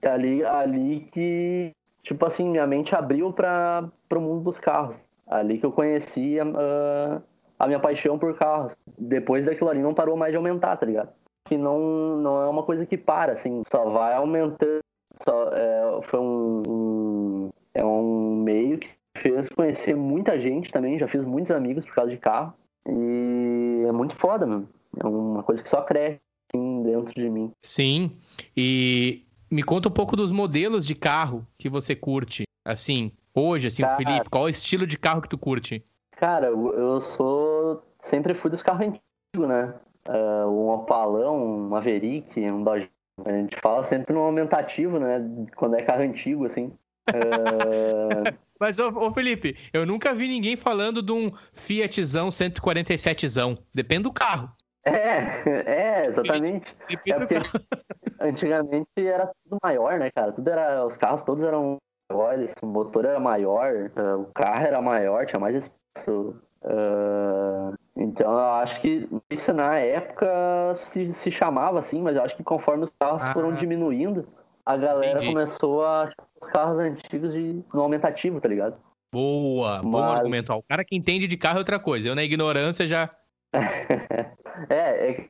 É ali, ali que, tipo assim, minha mente abriu para o mundo dos carros. Ali que eu conhecia uh, a minha paixão por carros. Depois daquilo ali não parou mais de aumentar, tá ligado? Que não, não é uma coisa que para, assim, só vai aumentando. Só, é, foi um, um, é um meio que fez conhecer muita gente também, já fiz muitos amigos por causa de carro. E é muito foda, mano. É uma coisa que só cresce assim, dentro de mim. Sim. E me conta um pouco dos modelos de carro que você curte. Assim, hoje, assim, Cara... o Felipe, qual é o estilo de carro que tu curte? Cara, eu sou. Sempre fui dos carros antigos, né? Uh, um Opalão, um Maverick, um Dodge. A gente fala sempre no aumentativo, né? Quando é carro antigo, assim. Uh... Mas, ô, ô, Felipe, eu nunca vi ninguém falando de um Fiatzão 147zão. Depende do carro. É, é, exatamente. Depende é antigamente era tudo maior, né, cara? Tudo era. Os carros todos eram maiores, o motor era maior, o carro era maior, tinha mais espaço. Uh, então eu acho que isso na época se, se chamava assim, mas eu acho que conforme os carros ah, foram diminuindo, a galera entendi. começou a achar os carros antigos de, no aumentativo, tá ligado? Boa, mas... bom argumento. O cara que entende de carro é outra coisa. Eu na ignorância já. é, é,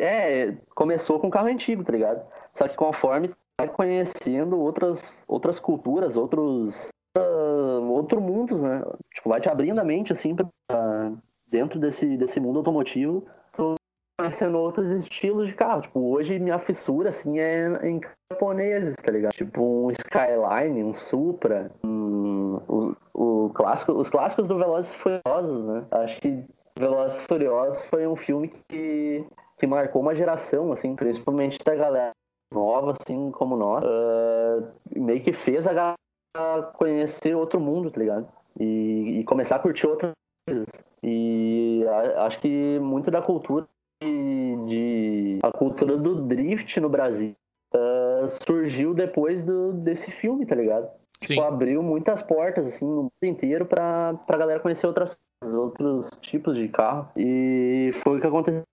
é, começou com carro antigo, tá ligado? Só que conforme vai conhecendo outras, outras culturas, outros outro mundos, né? Tipo, vai te abrindo a mente, assim, pra, dentro desse, desse mundo automotivo, conhecendo outros estilos de carro. Tipo, hoje minha fissura, assim, é em japoneses, tá ligado? Tipo, um Skyline, um Supra, um, o, o clássico, os clássicos do Velozes e Furiosos, né? Acho que Velozes e Furiosos foi um filme que, que marcou uma geração, assim, principalmente da galera nova, assim como nós, uh, meio que fez a galera conhecer outro mundo, tá ligado? E, e começar a curtir outras coisas. E a, acho que muito da cultura de, de, a cultura do drift no Brasil uh, surgiu depois do, desse filme, tá ligado? Tipo, abriu muitas portas assim no mundo inteiro pra, pra galera conhecer outras outros tipos de carro. E foi o que aconteceu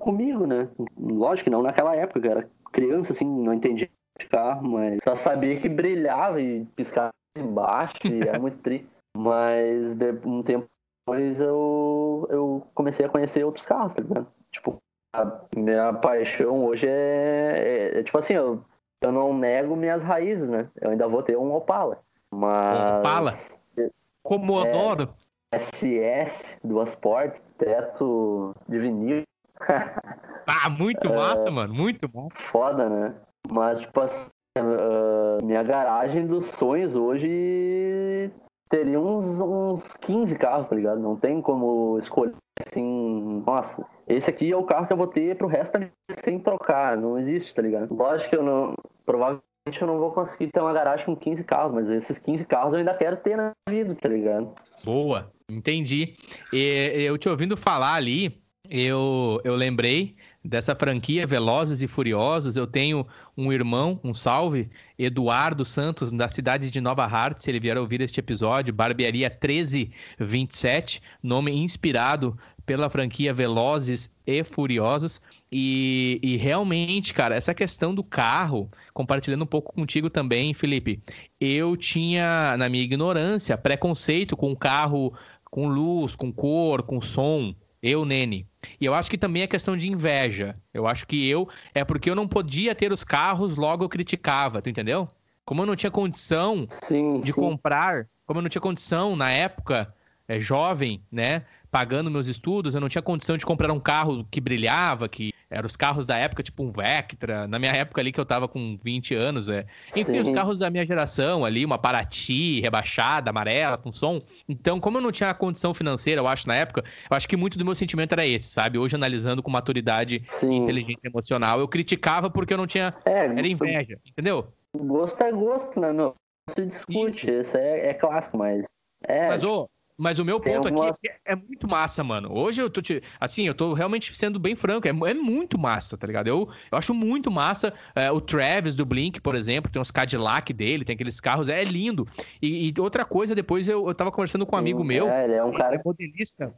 comigo, né? Lógico que não naquela época, eu era criança, assim, não entendia carro, mas só sabia que brilhava e piscava embaixo, e era muito triste. Mas de, um tempo depois eu, eu comecei a conhecer outros carros, tá ligado? Tipo, a minha paixão hoje é, é, é, tipo assim, eu, eu não nego minhas raízes, né? Eu ainda vou ter um Opala. Mas. Opala? Como é! SS, duas portas, teto de vinil. ah, muito massa, é, mano, muito bom. Foda, né? Mas, tipo assim, uh, minha garagem dos sonhos hoje teria uns, uns 15 carros, tá ligado? Não tem como escolher assim, nossa, esse aqui é o carro que eu vou ter pro resto da vida sem trocar. Não existe, tá ligado? Lógico que eu não. Provavelmente eu não vou conseguir ter uma garagem com 15 carros, mas esses 15 carros eu ainda quero ter na vida, tá ligado? Boa, entendi. E, eu te ouvindo falar ali, eu, eu lembrei dessa franquia Velozes e Furiosos. Eu tenho um irmão, um salve, Eduardo Santos, da cidade de Nova Hartz. Se ele vier ouvir este episódio, Barbearia 1327, nome inspirado pela franquia Velozes e Furiosos. E, e, realmente, cara, essa questão do carro, compartilhando um pouco contigo também, Felipe, eu tinha, na minha ignorância, preconceito com carro com luz, com cor, com som. Eu, Nene. E eu acho que também é questão de inveja. Eu acho que eu. É porque eu não podia ter os carros, logo eu criticava, tu entendeu? Como eu não tinha condição sim, de sim. comprar, como eu não tinha condição na época, é, jovem, né? Pagando meus estudos, eu não tinha condição de comprar um carro que brilhava, que eram os carros da época, tipo um Vectra. Na minha época ali, que eu tava com 20 anos, é. Enfim, Sim. os carros da minha geração ali, uma Paraty, rebaixada, amarela, com som. Então, como eu não tinha a condição financeira, eu acho, na época, eu acho que muito do meu sentimento era esse, sabe? Hoje, analisando com maturidade Sim. e inteligência emocional, eu criticava porque eu não tinha. É, era inveja, entendeu? Gosto é gosto, né? Não se discute. Isso, Isso é, é clássico, mas. É, mas, ô, mas o meu ponto aqui é, é, muito massa, mano. Hoje eu tô te. Assim, eu tô realmente sendo bem franco. É, é muito massa, tá ligado? Eu, eu acho muito massa. É, o Travis do Blink, por exemplo, tem uns Cadillac dele, tem aqueles carros. É lindo. E, e outra coisa, depois eu, eu tava conversando com um amigo Sim, meu. É, ele é um cara. Modelista.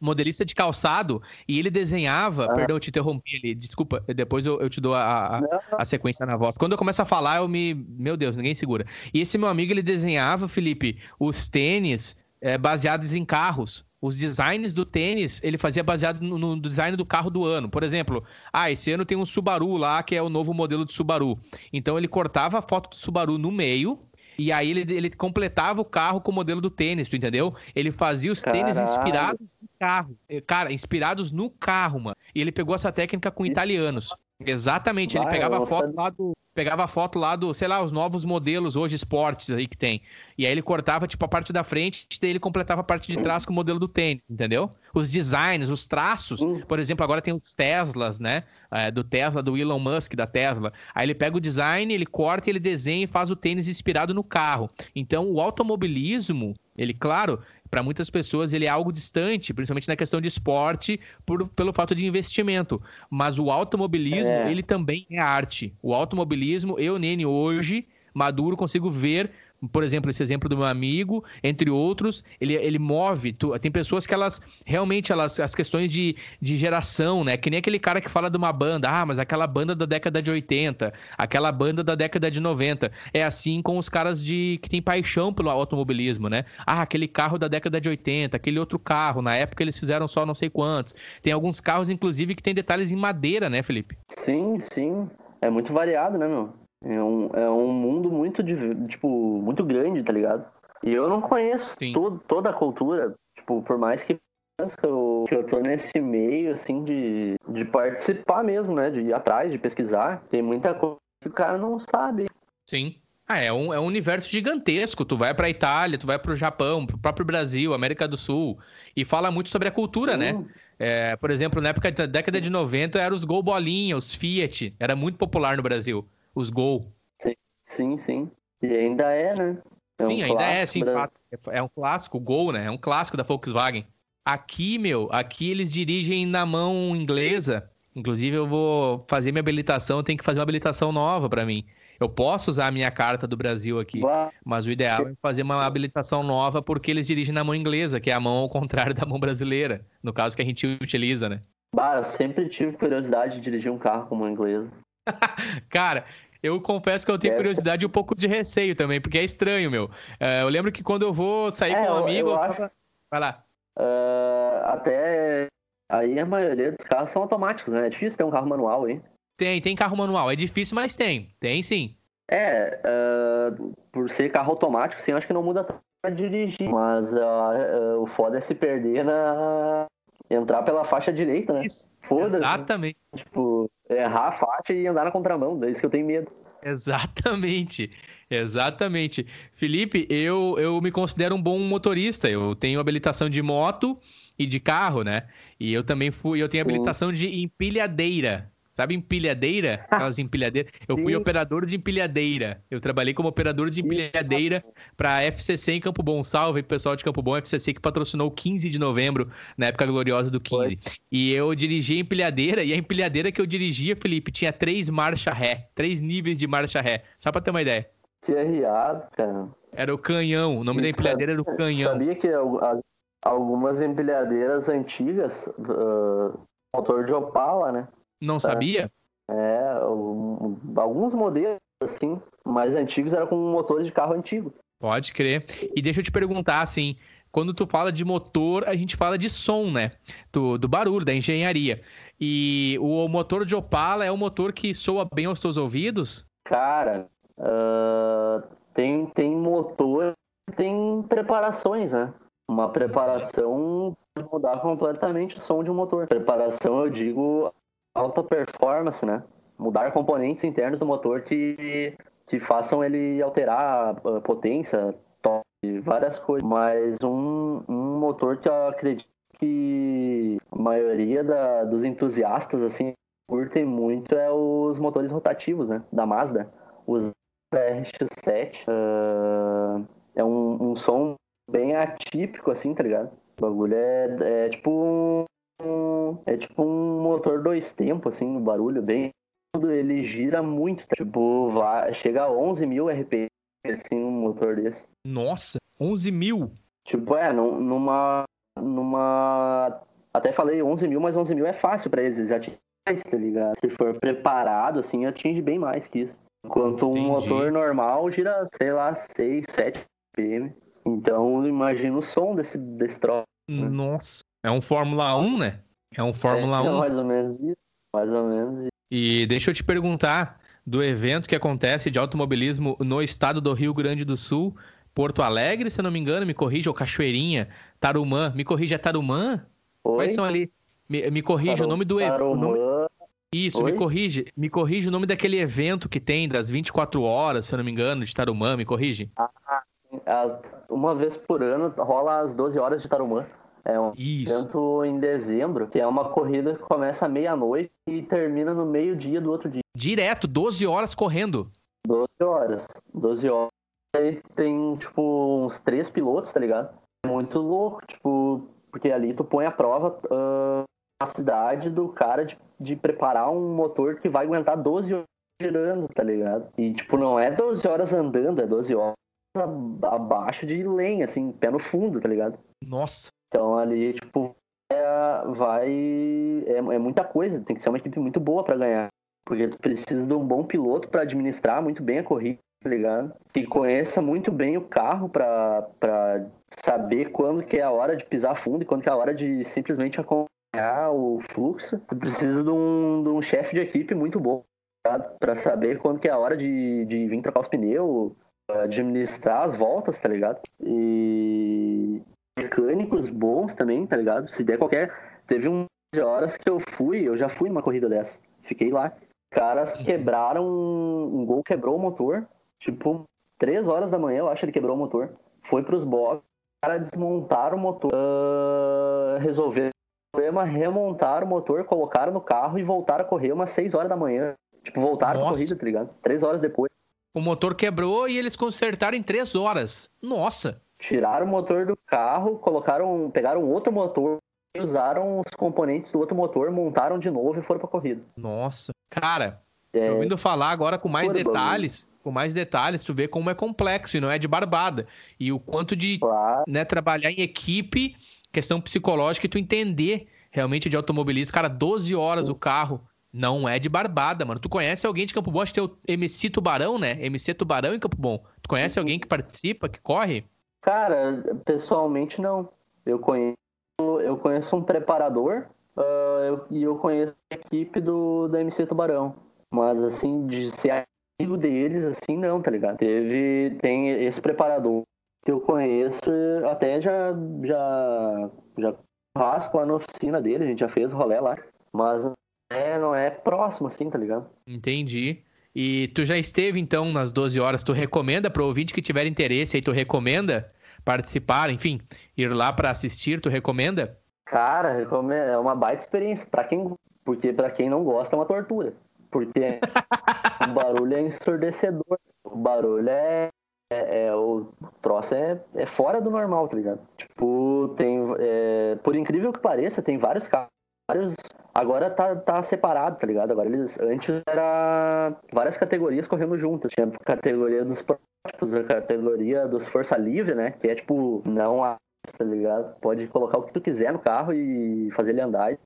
Modelista de calçado. E ele desenhava. Ah. Perdão, eu te interrompi ali. Desculpa. Depois eu, eu te dou a, a, a sequência na voz. Quando eu começo a falar, eu me. Meu Deus, ninguém segura. E esse meu amigo, ele desenhava, Felipe, os tênis é, baseados em carros. Os designs do tênis, ele fazia baseado no, no, design do carro do ano. Por exemplo, ah, esse ano tem um Subaru lá, que é o novo modelo de Subaru. Então ele cortava a foto do Subaru no meio, e aí ele, ele completava o carro com o modelo do tênis, tu entendeu? Ele fazia os Caralho. tênis inspirados no carro. Eh, cara, inspirados no carro, mano. E ele pegou essa técnica com italianos. Exatamente, ele pegava a foto lá do. Pegava a foto lá do, sei lá, os novos modelos hoje esportes aí que tem. E aí ele cortava, tipo, a parte da frente, e daí ele completava a parte de trás com o modelo do tênis, entendeu? Os designs, os traços. Hum. Por exemplo, agora tem os Teslas, né? É, do Tesla, do Elon Musk, da Tesla. Aí ele pega o design, ele corta, ele desenha e faz o tênis inspirado no carro. Então, o automobilismo, ele, claro, para muitas pessoas ele é algo distante, principalmente na questão de esporte, por, pelo fato de investimento. Mas o automobilismo, é. ele também é arte. O automobilismo, eu, Nene, hoje, maduro, consigo ver por exemplo, esse exemplo do meu amigo, entre outros, ele, ele move. Tu, tem pessoas que elas realmente, elas, as questões de, de geração, né? Que nem aquele cara que fala de uma banda, ah, mas aquela banda da década de 80, aquela banda da década de 90. É assim com os caras de que tem paixão pelo automobilismo, né? Ah, aquele carro da década de 80, aquele outro carro, na época eles fizeram só não sei quantos. Tem alguns carros, inclusive, que tem detalhes em madeira, né, Felipe? Sim, sim. É muito variado, né, meu? É um, é um mundo muito, tipo, muito grande, tá ligado? E eu não conheço todo, toda a cultura, tipo, por mais que eu, que eu tô nesse meio, assim, de, de participar mesmo, né? De ir atrás, de pesquisar. Tem muita coisa que o cara não sabe. Sim. Ah, é um, é um universo gigantesco. Tu vai pra Itália, tu vai pro Japão, pro próprio Brasil, América do Sul, e fala muito sobre a cultura, né? Sim. né? É, por exemplo, na época da década de 90, eram os Gol Bolinha, os Fiat. Era muito popular no Brasil os Gol. Sim, sim, sim. E ainda é, né? É sim, um ainda é, sim, fato. É um clássico, Gol, né? É um clássico da Volkswagen. Aqui, meu, aqui eles dirigem na mão inglesa. Inclusive, eu vou fazer minha habilitação, tem que fazer uma habilitação nova para mim. Eu posso usar a minha carta do Brasil aqui, mas o ideal é fazer uma habilitação nova porque eles dirigem na mão inglesa, que é a mão ao contrário da mão brasileira, no caso que a gente utiliza, né? Bah, eu sempre tive curiosidade de dirigir um carro com mão inglesa. Cara, eu confesso que eu tenho curiosidade e um pouco de receio também, porque é estranho, meu. É, eu lembro que quando eu vou sair é, com um amigo. Eu, eu acho... Vai lá. Uh, até aí a maioria dos carros são automáticos, né? É difícil ter um carro manual aí. Tem, tem carro manual. É difícil, mas tem. Tem sim. É, uh, por ser carro automático, sim, eu acho que não muda pra dirigir. Mas uh, o foda é se perder na. entrar pela faixa direita, né? Foda-se. Exatamente. Tipo, errar a faixa e andar na contramão, é isso que eu tenho medo. Exatamente, exatamente. Felipe, eu, eu me considero um bom motorista. Eu tenho habilitação de moto e de carro, né? E eu também fui, eu tenho Sim. habilitação de empilhadeira. Sabe empilhadeira? Aquelas empilhadeiras. Eu fui operador de empilhadeira. Eu trabalhei como operador de empilhadeira para a FCC em Campo Bom. Salve pessoal de Campo Bom, FCC que patrocinou o 15 de novembro, na época gloriosa do 15. Foi. E eu dirigi a empilhadeira, e a empilhadeira que eu dirigia, Felipe, tinha três marcha ré, três níveis de marcha ré. Só para ter uma ideia. Que arriado, cara. Era o canhão, o nome e da empilhadeira era o canhão. Sabia que as, algumas empilhadeiras antigas, uh, motor de Opala, né? Não sabia? É, alguns modelos, assim, mais antigos eram com motores de carro antigo. Pode crer. E deixa eu te perguntar, assim, quando tu fala de motor, a gente fala de som, né? Do, do barulho, da engenharia. E o motor de Opala é um motor que soa bem aos teus ouvidos? Cara, uh, tem, tem motor, tem preparações, né? Uma preparação pode mudar completamente o som de um motor. Preparação, eu digo, alta performance, né? Mudar componentes internos do motor que, que façam ele alterar a potência, top, várias coisas. Mas um, um motor que eu acredito que a maioria da, dos entusiastas assim curtem muito é os motores rotativos, né? Da Mazda. Os RX-7 uh, é um, um som bem atípico, assim, tá ligado? O bagulho é, é tipo um, é tipo um motor dois tempos, assim, o barulho bem. Ele gira muito, tá? tipo, vai, chega a 11 mil RPM, assim, um motor desse. Nossa, 11 mil? Tipo, é, numa. numa. Até falei 11 mil, mas 11 mil é fácil pra eles, eles atingem mais, tá ligado? Se for preparado, assim, atinge bem mais que isso. Enquanto um Entendi. motor normal gira, sei lá, 6, 7 RPM. Então, imagina o som desse, desse troço Nossa. É um Fórmula 1, né? É um Fórmula é, 1. Mais ou menos isso. Mais ou menos isso. E deixa eu te perguntar do evento que acontece de automobilismo no estado do Rio Grande do Sul, Porto Alegre, se eu não me engano, me corrija, ou Cachoeirinha, Tarumã. Me corrija, é Tarumã? Oi? Quais são ali? Me, me corrija Taru- o nome do evento. Tarumã. Isso, me Oi? corrige. Me corrige o nome daquele evento que tem das 24 horas, se eu não me engano, de Tarumã, me corrige. As- uma vez por ano rola às 12 horas de Tarumã. É um Isso. evento em dezembro, que é uma corrida que começa à meia-noite e termina no meio-dia do outro dia. Direto, 12 horas correndo. 12 horas. 12 horas. Aí tem, tipo, uns três pilotos, tá ligado? Muito louco, tipo, porque ali tu põe a prova ah, a cidade do cara de, de preparar um motor que vai aguentar 12 horas girando, tá ligado? E, tipo, não é 12 horas andando, é 12 horas abaixo de lenha, assim, pé no fundo, tá ligado? Nossa. Então ali, tipo, é- vai. É, é muita coisa, tem que ser uma equipe muito boa pra ganhar. Porque tu precisa de um bom piloto pra administrar muito bem a corrida, tá ligado? Que conheça muito bem o carro pra saber quando que é a hora de pisar fundo e quando que é a hora de simplesmente acompanhar o fluxo. Tu precisa de um, de um chefe de equipe muito bom, tá? Pra saber quando que é a hora de, de vir trocar os pneus, administrar as voltas, tá ligado? E mecânicos bons também, tá ligado? Se der qualquer. Teve um de horas que eu fui, eu já fui numa corrida dessa. Fiquei lá. Caras quebraram. Um gol quebrou o motor. Tipo, três horas da manhã, eu acho que ele quebrou o motor. Foi pros boxes. Os caras desmontaram o motor. ah, resolveram o problema, remontaram o motor, colocaram no carro e voltaram a correr umas 6 horas da manhã. Tipo, voltaram Nossa. corrida, tá ligado? Três horas depois. O motor quebrou e eles consertaram em 3 horas. Nossa. Tiraram o motor do carro, colocaram, pegaram outro motor e usaram os componentes do outro motor, montaram de novo e foram pra corrida. Nossa. Cara, É, tô ouvindo falar agora com mais Loucura, detalhes. Com mais detalhes, tu vê como é complexo e não é de barbada. E o quanto de claro, né, trabalhar em equipe, questão psicológica e tu entender realmente de automobilismo. Cara, 12 horas o carro não é de barbada, mano. Tu conhece alguém de Campo Bom? Acho que tem o MC Tubarão, né? MC Tubarão em Campo Bom. Tu conhece alguém que participa, que corre? Cara, pessoalmente não. Eu conheço, eu conheço um preparador ah, eu- e eu conheço a equipe do da MC Tubarão. Mas assim, de ser amigo deles, assim, não, tá ligado? Teve. Tem esse preparador que eu conheço, até já. já. já churrasco lá na oficina dele, a gente já fez rolê lá. Mas é, não é próximo, assim, tá ligado? Entendi. E tu já esteve, então, nas 12 horas. Tu recomenda para ouvinte que tiver interesse aí, tu recomenda participar, enfim, ir lá para assistir, tu recomenda? Cara, é uma baita experiência. Pra quem, porque pra quem não gosta é uma tortura. Porque o barulho é ensurdecedor. O barulho é. é- é- o troço é, é fora do normal, tá ligado? Tipo, tem. é, por incrível que pareça, tem vários. Vários, agora tá, tá separado, tá ligado? Agora eles. Antes era várias categorias correndo juntas. Tinha a categoria dos protótipos, a categoria dos Força Livre, né? Que é tipo, não a tá ligado? Pode colocar o que tu quiser no carro e fazer ele andar.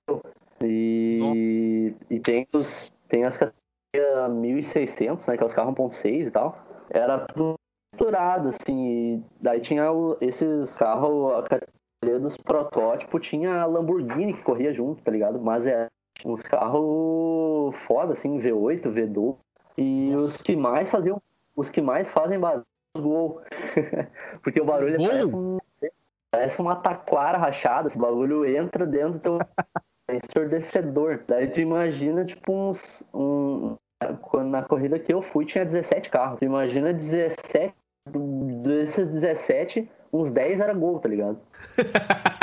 E, e tem, os, tem as categorias 1600, né? Que é os carros 1.6 e tal. Era tudo misturado, assim. Daí tinha o- esses carros, a categoria dos protótipos, tinha a Lamborghini que corria junto, tá ligado? Mas é uns carros foda, assim, V8, V12. E Nossa. os que mais faziam, os que mais fazem barulho, os Gol. Porque o barulho Gol? parece um Parece uma taquara rachada, esse bagulho entra dentro do teu. É ensurdecedor. Daí tu imagina, tipo, uns. Um... Quando na corrida que eu fui tinha 17 carros. Tu imagina 17. Desses 17, uns 10 era gol, tá ligado?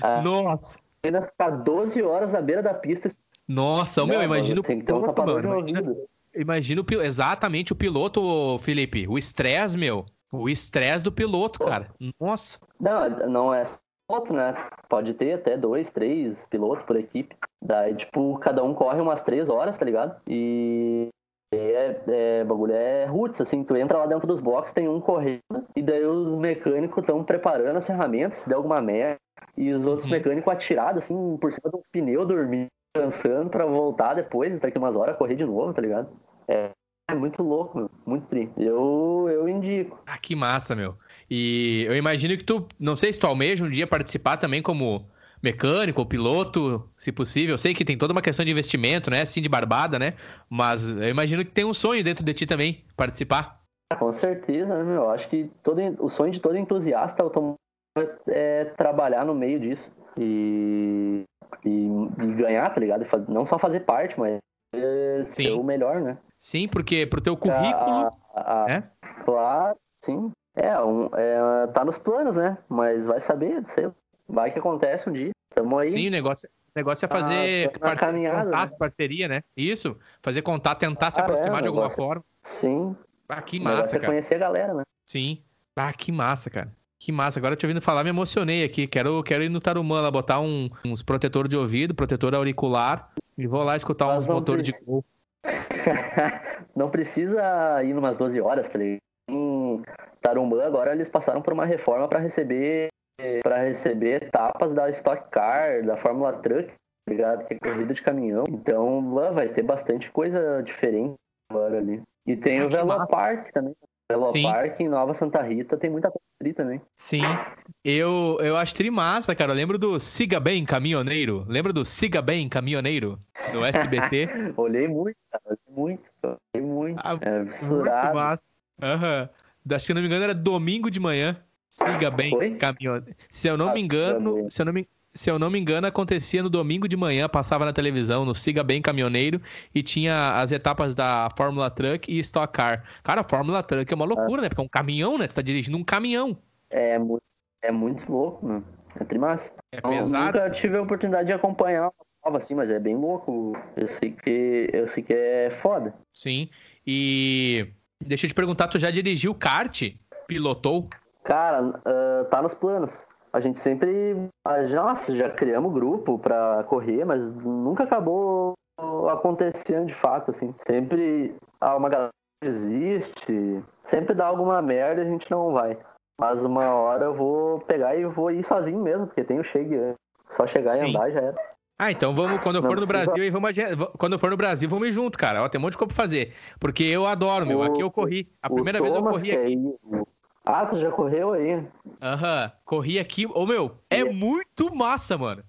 Ah. Nossa. Ainda ficar 12 horas na beira da pista. Nossa, meu, Não, imagina o um piloto, de mano. Imagina, imagina o piloto, exatamente o piloto, Felipe. O estresse, meu. O estresse do piloto, cara. Nossa. Não, não é só piloto, né? Pode ter até dois, três pilotos por equipe. Daí, tipo, cada um corre umas três horas, tá ligado? E é, é bagulho é roots, assim, tu entra lá dentro dos boxes, tem um correndo, e daí os mecânicos estão preparando as ferramentas, se der alguma merda, e os outros Uhum. mecânicos atirados, assim, por cima dos pneus, dormindo, cansando pra voltar depois, daqui umas horas, correr de novo, tá ligado? É, É muito louco, meu. Muito tri. Eu, eu indico. Ah, que massa, meu. E eu imagino que tu, não sei se tu almeja um dia participar também como mecânico ou piloto, se possível. Eu sei que tem toda uma questão de investimento, né? Assim, de barbada, né? Mas eu imagino que tem um sonho dentro de ti também, participar. Com certeza, né, meu? Eu acho que todo, o sonho de todo entusiasta automóvel é trabalhar no meio disso. E, e, e ganhar, tá ligado? Não só fazer parte, mas ser o melhor, né? Sim, porque pro teu currículo. A, a, é? Claro, sim. É, um, é, tá nos planos, né? Mas vai saber, sei, vai que acontece um dia. Tamo aí. Sim, o negócio, o negócio é fazer ah, parce... caminhada, contato, né? parceria, né? Isso, fazer contato, tentar ah, se aproximar é, de alguma forma. Sim. Ah, que massa, cara. conhecer a galera, né? Sim. Ah, que massa, cara. Que massa. Agora te ouvindo falar, me emocionei aqui. Quero, quero ir no Tarumã lá, botar um, uns protetor de ouvido, protetor auricular e vou lá escutar Mas uns motores de gol. não precisa ir umas 12 horas, tá ligado? Em Tarumã agora eles passaram por uma reforma para receber para receber etapas da Stock Car, da Fórmula Truck, tá ligado? Que é corrida de caminhão. Então vai ter bastante coisa diferente agora ali. E tem ah, o Velopark também. Velopark em Nova Santa Rita tem muita coisa ali também. Sim. Eu, eu acho trimassa, cara. Eu lembro do Siga Bem Caminhoneiro. Lembra do Siga Bem Caminhoneiro? Do SBT? olhei muito, cara. Olhei muito. Olhei muito. Ah, é absurdo. Aham. Uhum. Acho que não me engano era domingo de manhã. Siga bem caminhoneiro. Se eu não me engano, se eu não me, se eu não me engano, acontecia no domingo de manhã, passava na televisão, no Siga Bem Caminhoneiro, e tinha as etapas da Fórmula Truck e Stock Car. Cara, a Fórmula Truck é uma loucura, né? Porque é um caminhão, né? Você tá dirigindo um caminhão. É, é muito louco, mano. É trimassa. É pesado. Eu nunca tive a oportunidade de acompanhar uma prova assim, mas é bem louco. Eu sei que, eu sei que é foda. Sim. E deixa eu te perguntar, tu já dirigiu kart? Pilotou? Cara, uh, tá nos planos. A gente sempre. Nossa, já criamos grupo pra correr, mas nunca acabou acontecendo de fato, assim. Sempre há uma galera que existe, sempre dá alguma merda e a gente não vai. Mas uma hora eu vou pegar e vou ir sozinho mesmo, porque tem o chegue. Só chegar Sim. e andar já era. Ah, então vamos, quando eu for no Brasil, vamos, quando eu for no Brasil, vamos ir junto, cara. Ó, tem um monte de coisa pra fazer. Porque eu adoro, meu. Aqui eu corri. A primeira vez eu corri aqui. Ah, tu já correu aí? Aham, corri aqui. Ô, meu, é muito massa, mano.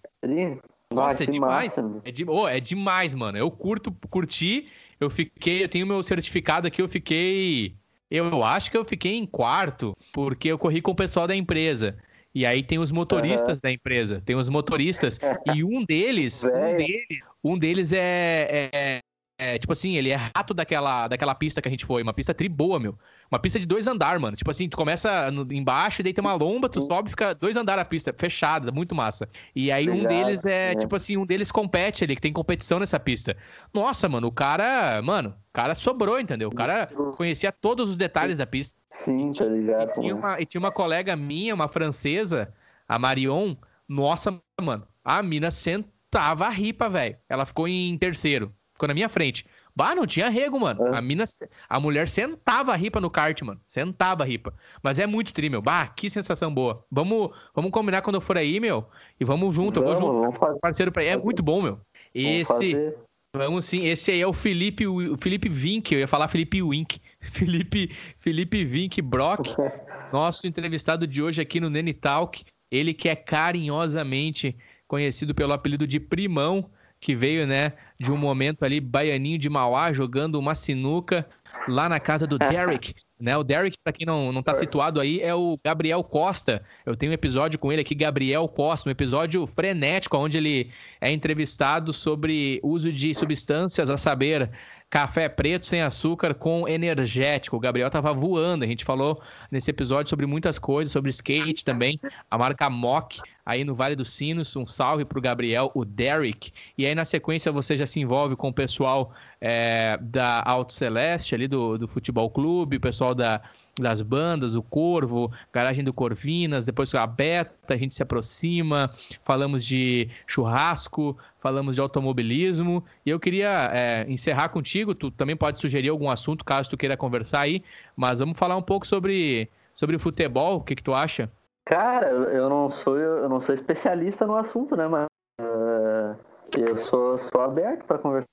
Nossa, é demais. Massa, é, de... oh, é demais, mano. Eu curto, curti. Eu fiquei, eu tenho meu certificado aqui, eu fiquei. Eu acho que eu fiquei em quarto, porque eu corri com o pessoal da empresa. E aí tem os motoristas uhum. da empresa. Tem os motoristas. e um deles, um deles, um deles é, é, é, tipo assim, ele é rato daquela, daquela pista que a gente foi. Uma pista tri boa, meu. Uma pista de dois andar, mano. Tipo assim, tu começa no, embaixo e daí tem uma lomba, tu sobe e fica dois andar a pista, fechada, muito massa. E aí um deles é, é, tipo assim, um deles compete ali, que tem competição nessa pista. Nossa, mano, o cara, mano, o cara sobrou, entendeu? O cara conhecia todos os detalhes da pista. Sim, tá ligado. E tinha uma, e tinha uma colega minha, uma francesa, a Marion. Nossa, mano, a mina sentava a ripa, velho. Ela ficou em terceiro. Ficou na minha frente. Bah, não tinha rego, mano. É. A mina, a mulher sentava a ripa no kart, mano. Sentava a ripa. Mas é muito tri, meu. Bah, que sensação boa. Vamos, vamos combinar quando eu for aí, meu. E vamos junto. Vamos, eu vou junto. Vamos fazer, parceiro pra. É muito bom, meu. Esse. Vamos sim, esse aí é o Felipe, o Felipe Vink, eu ia falar Felipe Wink. Felipe, Felipe Vink Brock, nosso entrevistado de hoje aqui no Nene Talk. Ele que é carinhosamente conhecido pelo apelido de Primão, que veio, né, de um momento ali, baianinho de Mauá, jogando uma sinuca lá na casa do Derek. Né? O Derek, para quem não, não tá situado aí, é o Gabriel Costa. Eu tenho um episódio com ele aqui, Gabriel Costa, um episódio frenético, onde ele é entrevistado sobre uso de substâncias, a saber, café preto sem açúcar com energético. O Gabriel tava voando. A gente falou nesse episódio sobre muitas coisas, sobre skate também, a marca Mock aí no Vale dos Sinos. Um salve pro Gabriel, o Derek. E aí na sequência você já se envolve com o pessoal é, da Alto Celeste, ali do, do Futebol Clube, o pessoal da das bandas, o Corvo, Garagem do Corvinas, depois a Beta, a gente se aproxima, falamos de churrasco, falamos de automobilismo, e eu queria é, encerrar contigo, tu também pode sugerir algum assunto, caso tu queira conversar aí, mas vamos falar um pouco sobre, sobre futebol, o que, que tu acha? Cara, eu não sou eu não sou especialista no assunto, né, mas uh, eu sou, sou aberto para conversar.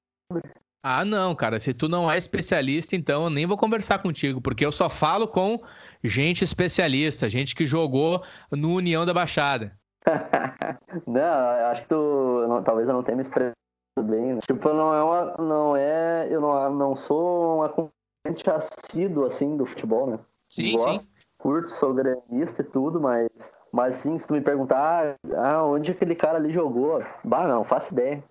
Ah, não, cara. Se tu não é especialista, então eu nem vou conversar contigo, porque eu só falo com gente especialista, gente que jogou no União da Baixada. não, acho que tu. Não, talvez eu não tenha me expressado bem. Né? Tipo, não é uma. Não é. Eu não, não sou uma acompanhante assíduo assim do futebol, né? Sim, Gosto, sim. Curto, sou gremista e tudo, mas. Mas sim, se tu me perguntar, ah, onde aquele cara ali jogou? Bah, não, faço ideia.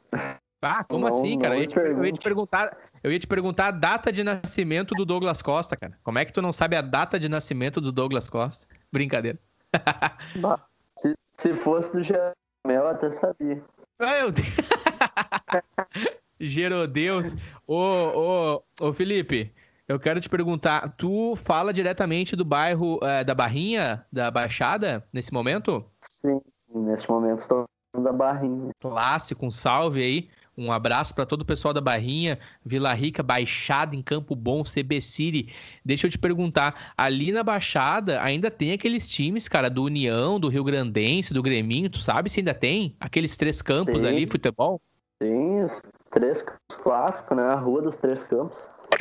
Ah, como não, assim, cara? Eu ia, te, eu ia, te, perguntar, eu ia te perguntar a data de nascimento do Douglas Costa, cara. Como é que tu não sabe a data de nascimento do Douglas Costa? Brincadeira. Se, se fosse do Jeromel, eu até sabia. Meu Deus. Gerodeus. Ô, ô, ô, Felipe, eu quero te perguntar, tu fala diretamente do bairro é, da Barrinha, da Baixada, nesse momento? Sim, nesse momento estou da Barrinha. Clássico, um salve aí. Um abraço para todo o pessoal da Barrinha, Vila Rica, Baixada, em Campo Bom, CB City. Deixa eu te perguntar, ali na Baixada ainda tem aqueles times, cara, do União, do Rio Grandense, do Greminho, tu sabe se ainda tem? Aqueles três campos ali, futebol? Tem os três campos clássicos, né? A Rua dos Três Campos.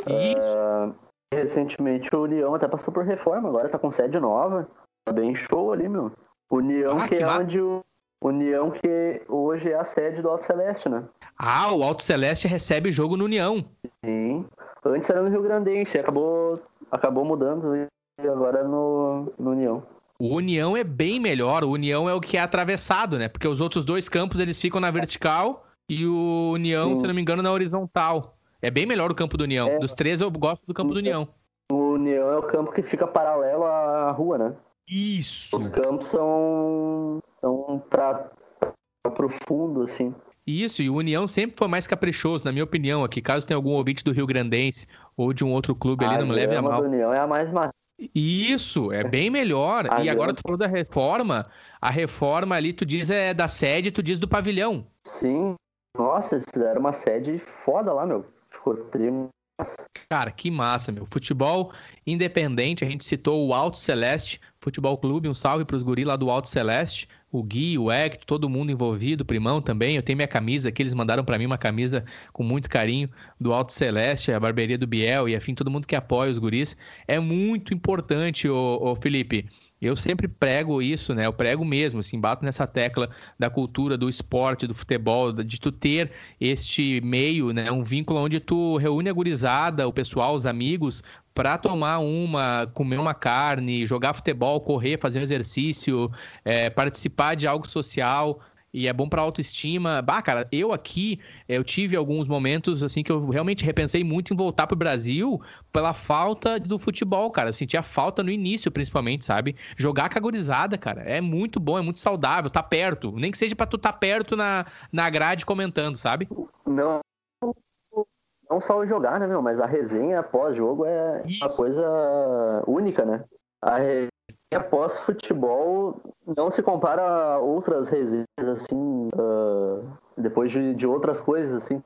Isso. Uh, recentemente o União até passou por reforma, agora tá com sede nova. Tá bem show ali, meu. União ah, que, que é onde o União que hoje é a sede do Alto Celeste, né? Ah, o Alto Celeste recebe jogo no União. Sim. Antes era no Rio Grandense, acabou, acabou mudando e agora é no, no União. O União é bem melhor, o União é o que é atravessado, né? Porque os outros dois campos eles ficam na vertical e o União, Sim. se não me engano, na horizontal. É bem melhor o campo do União. É. Dos três eu gosto do campo do União. O União é o campo que fica paralelo à rua, né? Isso. Os campos são, são para pro fundo, assim. Isso, e o União sempre foi mais caprichoso, na minha opinião, aqui. Caso tenha algum ouvinte do Rio Grandense ou de um outro clube ali, não me leve a mal. A União é a mais massa. Isso, é bem melhor. A e agora tu falou da reforma. A reforma ali, tu diz é da sede, tu diz do pavilhão. Sim. Nossa, eles fizeram uma sede foda lá, meu. Ficou trimo. Cara, que massa, meu. Futebol independente, a gente citou o Alto Celeste Futebol Clube, um salve para os guri lá do Alto Celeste o Gui, o Hector, todo mundo envolvido, o Primão também. Eu tenho minha camisa aqui, eles mandaram para mim uma camisa com muito carinho do Alto Celeste, a barbearia do Biel e afim, todo mundo que apoia os guris. É muito importante, ô Felipe. Eu sempre prego isso, né? Eu prego mesmo, assim, bato nessa tecla da cultura, do esporte, do futebol, de tu ter este meio, né? Um vínculo onde tu reúne a gurizada, o pessoal, os amigos, para tomar uma, comer uma carne, jogar futebol, correr, fazer um exercício, é, participar de algo social e é bom para autoestima. Bah, cara, eu aqui, eu tive alguns momentos assim que eu realmente repensei muito em voltar pro Brasil pela falta do futebol, cara. Eu sentia falta no início, principalmente, sabe? Jogar cagorizada, cara, é muito bom, é muito saudável, tá perto. Nem que seja para tu tá perto na, na grade comentando, sabe? Não, não só jogar, né, meu? Mas a resenha pós-jogo é Isso. uma coisa única, né? A resenha pós-futebol não se compara a outras resenhas, assim, uh, depois de, de outras coisas, assim,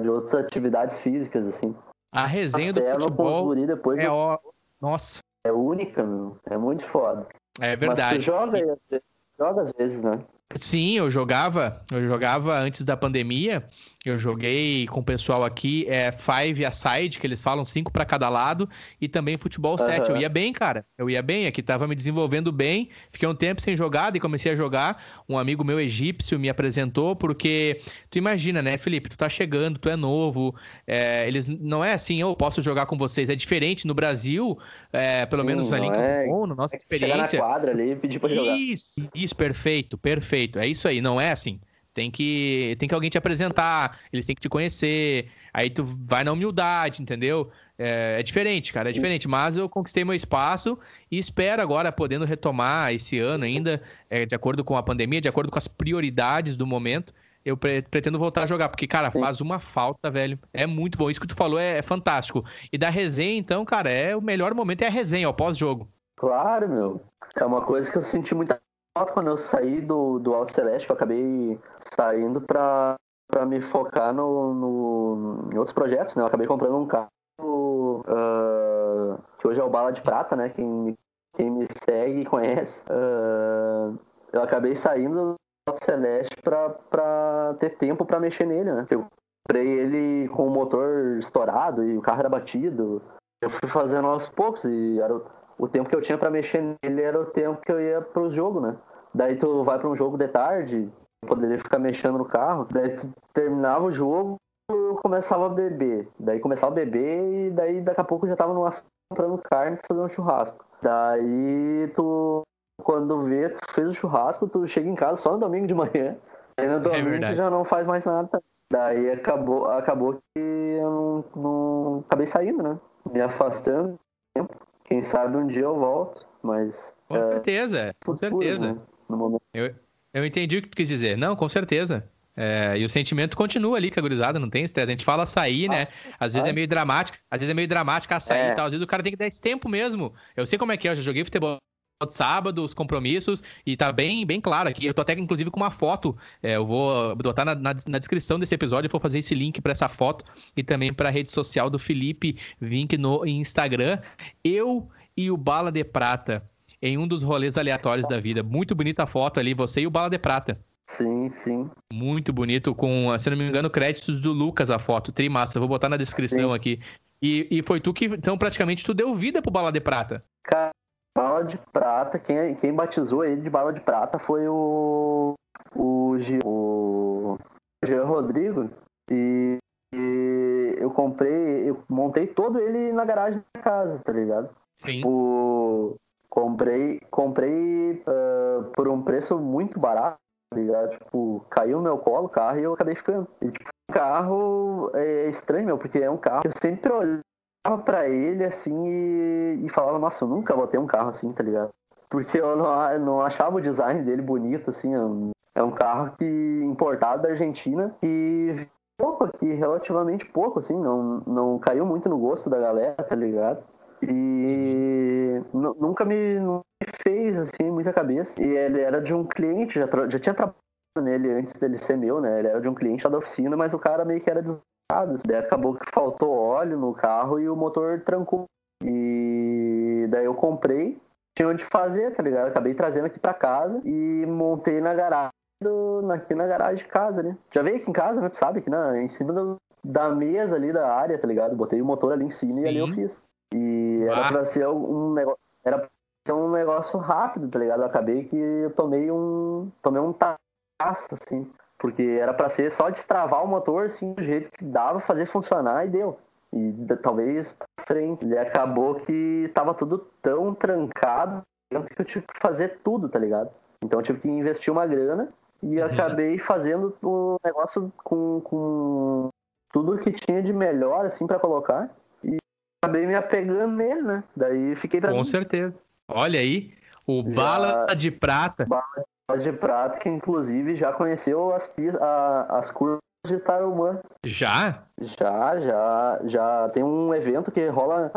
de outras atividades físicas, assim. A resenha do futebol depois é, do... ó... nossa. É única, meu. É muito foda. É verdade. Mas tu joga, joga às vezes, né? Sim, eu jogava, eu jogava antes da pandemia eu joguei com o pessoal aqui, é Five a Side, que eles falam cinco para cada lado, e também Futebol 7. Uhum. Eu ia bem, cara. Eu ia bem, aqui tava me desenvolvendo bem. Fiquei um tempo sem jogar e comecei a jogar. Um amigo meu egípcio me apresentou, porque tu imagina, né, Felipe? Tu tá chegando, tu é novo. É, eles não é assim, eu posso jogar com vocês. É diferente no Brasil, é, pelo Sim, menos ali em é... Campo na nossa experiência. Chegar na quadra ali e pedir pra jogar. Isso, isso, perfeito, perfeito. É isso aí, não é assim. Tem que, tem que alguém te apresentar, eles têm que te conhecer. Aí tu vai na humildade, entendeu? É, é, diferente, cara, é diferente. Mas eu conquistei meu espaço e espero agora, podendo retomar esse ano ainda, é, de acordo com a pandemia, de acordo com as prioridades do momento, eu pre pretendo voltar a jogar. Porque, cara, faz uma falta, velho. É muito bom. Isso que tu falou é, é fantástico. E da resenha, então, cara, é o melhor momento é a resenha, o pós-jogo. Claro, meu. É uma coisa que eu senti muita quando eu saí do, do Alto Celeste, eu acabei saindo para me focar no, no, em outros projetos, né? Eu acabei comprando um carro uh, que hoje é o Bala de Prata, né? Quem, quem me segue e conhece. Uh, eu acabei saindo do Celeste para ter tempo para mexer nele, né? Eu comprei ele com o motor estourado e o carro era batido. Eu fui fazendo aos poucos e era o, o tempo que eu tinha para mexer nele era o tempo que eu ia pro jogo, né? Daí tu vai para um jogo de tarde, poderia ficar mexendo no carro, daí tu terminava o jogo, eu começava a beber. Daí começava a beber e daí daqui a pouco eu já tava numa comprando carne fazer um churrasco. Daí tu quando vê, tu fez o churrasco, tu chega em casa só no domingo de manhã. Aí no domingo é tu já não faz mais nada. Daí acabou, acabou que eu não, não acabei saindo, né? Me afastando. Quem sabe um dia eu volto, mas. Com é, certeza, com certeza. Né? Eu, eu entendi o que tu quis dizer. Não, com certeza. É, e o sentimento continua ali com a gurizada, não tem estresse. A gente fala sair, né? Às vezes é meio dramático, às vezes é meio dramático a sair é. e tal. Às vezes o cara tem que dar esse tempo mesmo. Eu sei como é que é, eu já joguei futebol de sábado, os compromissos, e tá bem, bem claro aqui. Eu tô até, inclusive, com uma foto. É, eu vou botar na, na, na, descrição desse episódio, eu vou fazer esse link para essa foto e também para a rede social do Felipe Vink no Instagram. Eu e o Bala de Prata em um dos rolês aleatórios da vida. Muito bonita a foto ali, você e o Bala de Prata. Sim, sim. Muito bonito, com, se não me engano, créditos do Lucas a foto. Trimassa, vou botar na descrição sim. aqui. E, e foi tu que, então, praticamente, tu deu vida pro Bala de Prata. Cara, Bala de Prata, quem, quem batizou ele de Bala de Prata foi o. O, o Jean Rodrigo. E, e eu comprei, eu montei todo ele na garagem da casa, tá ligado? Sim. O, comprei comprei uh, por um preço muito barato Tá ligado? Tipo, caiu no meu colo o carro e eu acabei ficando. E, tipo, o carro é estranho, meu, porque é um carro que eu sempre olhava pra ele assim e, e falava, nossa, eu nunca vou ter um carro assim, tá ligado? Porque eu não, não achava o design dele bonito, assim. É um, é carro que importado da Argentina e pouco aqui, relativamente pouco, assim, não, não caiu muito no gosto da galera, tá ligado? E nunca me, nunca me fez assim muita cabeça. E ele era de um cliente, já, já tinha trabalhado nele antes dele ser meu, né? Ele era de um cliente da oficina, mas o cara meio que era desligado. Daí acabou que faltou óleo no carro e o motor trancou. E daí eu comprei, tinha onde fazer, tá ligado? Acabei trazendo aqui pra casa e montei na garagem. Do, aqui na garagem de casa, né? Já veio aqui em casa, né? Tu sabe que na, em cima do, da mesa ali da área, tá ligado? Botei o motor ali em cima Sim. e ali eu fiz. E era ah. pra ser um negócio. Era pra ser um negócio rápido, tá ligado? Eu acabei que eu tomei um. Tomei um taço, assim. Porque era pra ser só destravar o motor, assim, do jeito que dava, fazer funcionar e deu. E talvez pra frente. E acabou que tava tudo tão trancado que eu tive que fazer tudo, tá ligado? Então eu tive que investir uma grana e uhum. acabei fazendo o negócio com, com tudo que tinha de melhor, assim, para colocar acabei me apegando nele, né? Daí fiquei pra Com mim. certeza. Olha aí, o já... Bala de Prata. Bala de Prata, que inclusive já conheceu as, a, as curvas de Tarumã. Já? Já, já. Já tem um evento que rola.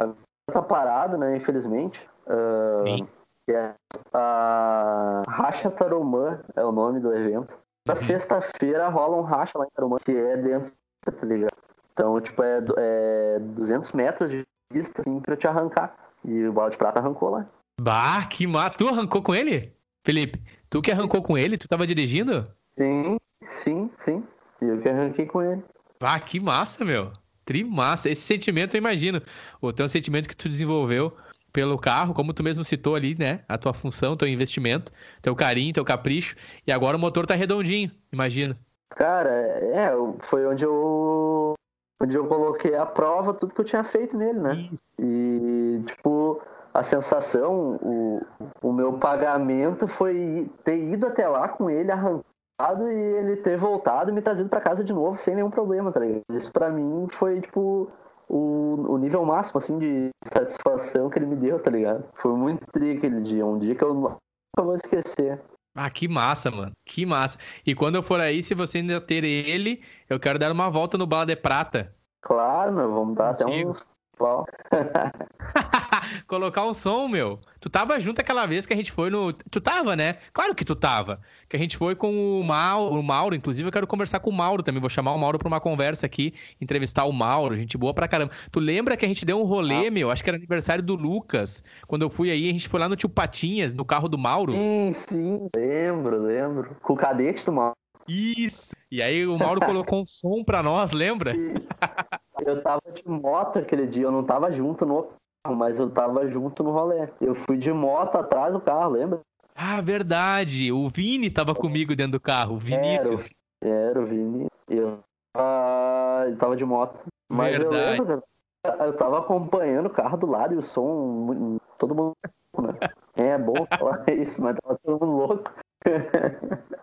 Tá parado, né? Infelizmente. Uh, Sim. Que é a Racha Tarumã, é o nome do evento. Na uhum. sexta-feira rola um racha lá em Tarumã, que é dentro, tá ligado? Então, tipo, é, é 200 metros de pista, assim, pra te arrancar. E o balde de prata arrancou lá. Bah, que massa. Tu arrancou com ele? Felipe, tu que arrancou com ele? Tu tava dirigindo? Sim, sim, sim. E eu que arranquei com ele. Ah, que massa, meu. Trimassa. Esse sentimento, eu imagino. O teu sentimento que tu desenvolveu pelo carro, como tu mesmo citou ali, né? A tua função, teu investimento, teu carinho, teu capricho. E agora o motor tá redondinho, imagino. Cara, é, foi onde eu onde eu coloquei à prova tudo que eu tinha feito nele, né? Isso. E, tipo, a sensação, o, o meu pagamento foi ter ido até lá com ele arrancado e ele ter voltado e me trazido para casa de novo sem nenhum problema, tá ligado? Isso pra mim foi, tipo, o, o nível máximo, assim, de satisfação que ele me deu, tá ligado? Foi muito tri aquele dia, um dia que eu nunca vou esquecer. Ah, que massa, mano. Que massa. E quando eu for aí, se você ainda ter ele, eu quero dar uma volta no Bala de Prata. Claro, meu. Vamos dar até uns Colocar um som, meu. Tu tava junto aquela vez que a gente foi no. Tu tava, né? Claro que tu tava. Que a gente foi com o Mauro, o Mauro. Inclusive, eu quero conversar com o Mauro também. Vou chamar o Mauro pra uma conversa aqui, entrevistar o Mauro. Gente boa pra caramba. Tu lembra que a gente deu um rolê, ah. meu? Acho que era aniversário do Lucas. Quando eu fui aí, a gente foi lá no Tio Patinhas, no carro do Mauro. Sim, sim. Lembro, lembro. Com o cadete do Mauro. Isso! E aí o Mauro colocou um som pra nós, lembra? Eu tava de moto aquele dia, eu não tava junto no carro, mas eu tava junto no rolê. Eu fui de moto atrás do carro, lembra? Ah, verdade. O Vini tava comigo dentro do carro, o Vinícius. Era, era o Vini. Eu tava, eu tava de moto. Mas Verdade. eu lembro, eu tava acompanhando o carro do lado e o som, todo mundo. Né? É bom falar isso, mas tava todo mundo louco.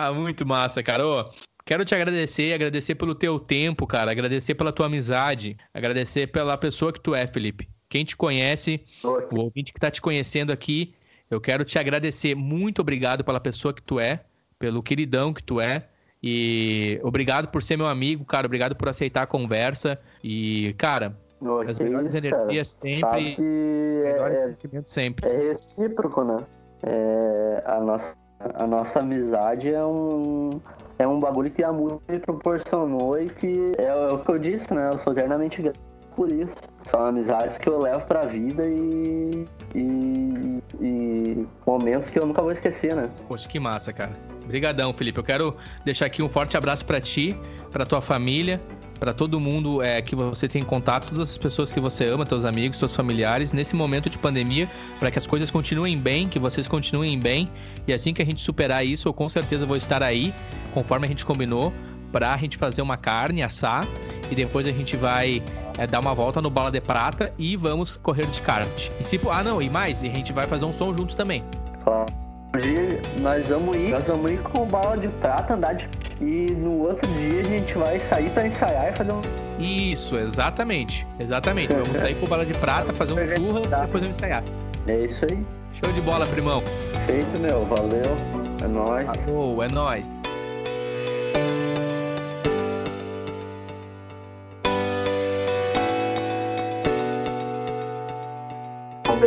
Ah, muito massa, cara. Ô, quero te agradecer, agradecer pelo teu tempo, cara, agradecer pela tua amizade, agradecer pela pessoa que tu é, Felipe. Quem te conhece, o ouvinte que tá te conhecendo aqui, eu quero te agradecer. Muito obrigado pela pessoa que tu é, pelo queridão que tu é. E obrigado por ser meu amigo, cara. Obrigado por aceitar a conversa. E, cara, Ô, as melhores isso, cara. energias Sabe sempre. que Melhores é, sentimentos sempre. é recíproco, né? É, a, nossa, a nossa amizade é um, é um bagulho que a música me proporcionou e que é, o que eu disse, né? Eu sou eternamente grato por isso. São amizades que eu levo pra vida e, e, e momentos que eu nunca vou esquecer, né? Poxa, que massa, cara. Obrigadão, Felipe. Eu quero deixar aqui um forte abraço pra ti, pra tua família, pra todo mundo é, que você tem contato, todas as pessoas que você ama, teus amigos, teus familiares, nesse momento de pandemia, pra que as coisas continuem bem, que vocês continuem bem. E assim que a gente superar isso, eu com certeza vou estar aí, conforme a gente combinou, pra gente fazer uma carne, assar, e depois a gente vai é, dar uma volta no Bala de Prata e vamos correr de kart. E se, ah, não, e mais, e a gente vai fazer um som juntos também. Hoje nós vamos ir, nós vamos ir com bala de prata, andar de. E no outro dia a gente vai sair pra ensaiar e fazer um. Isso, exatamente. Exatamente. Vamos sair com bala de prata, fazer um churras e depois vamos ensaiar. É isso aí. Show de bola, primão. Feito, meu. Valeu. É nóis. Falou, é nóis.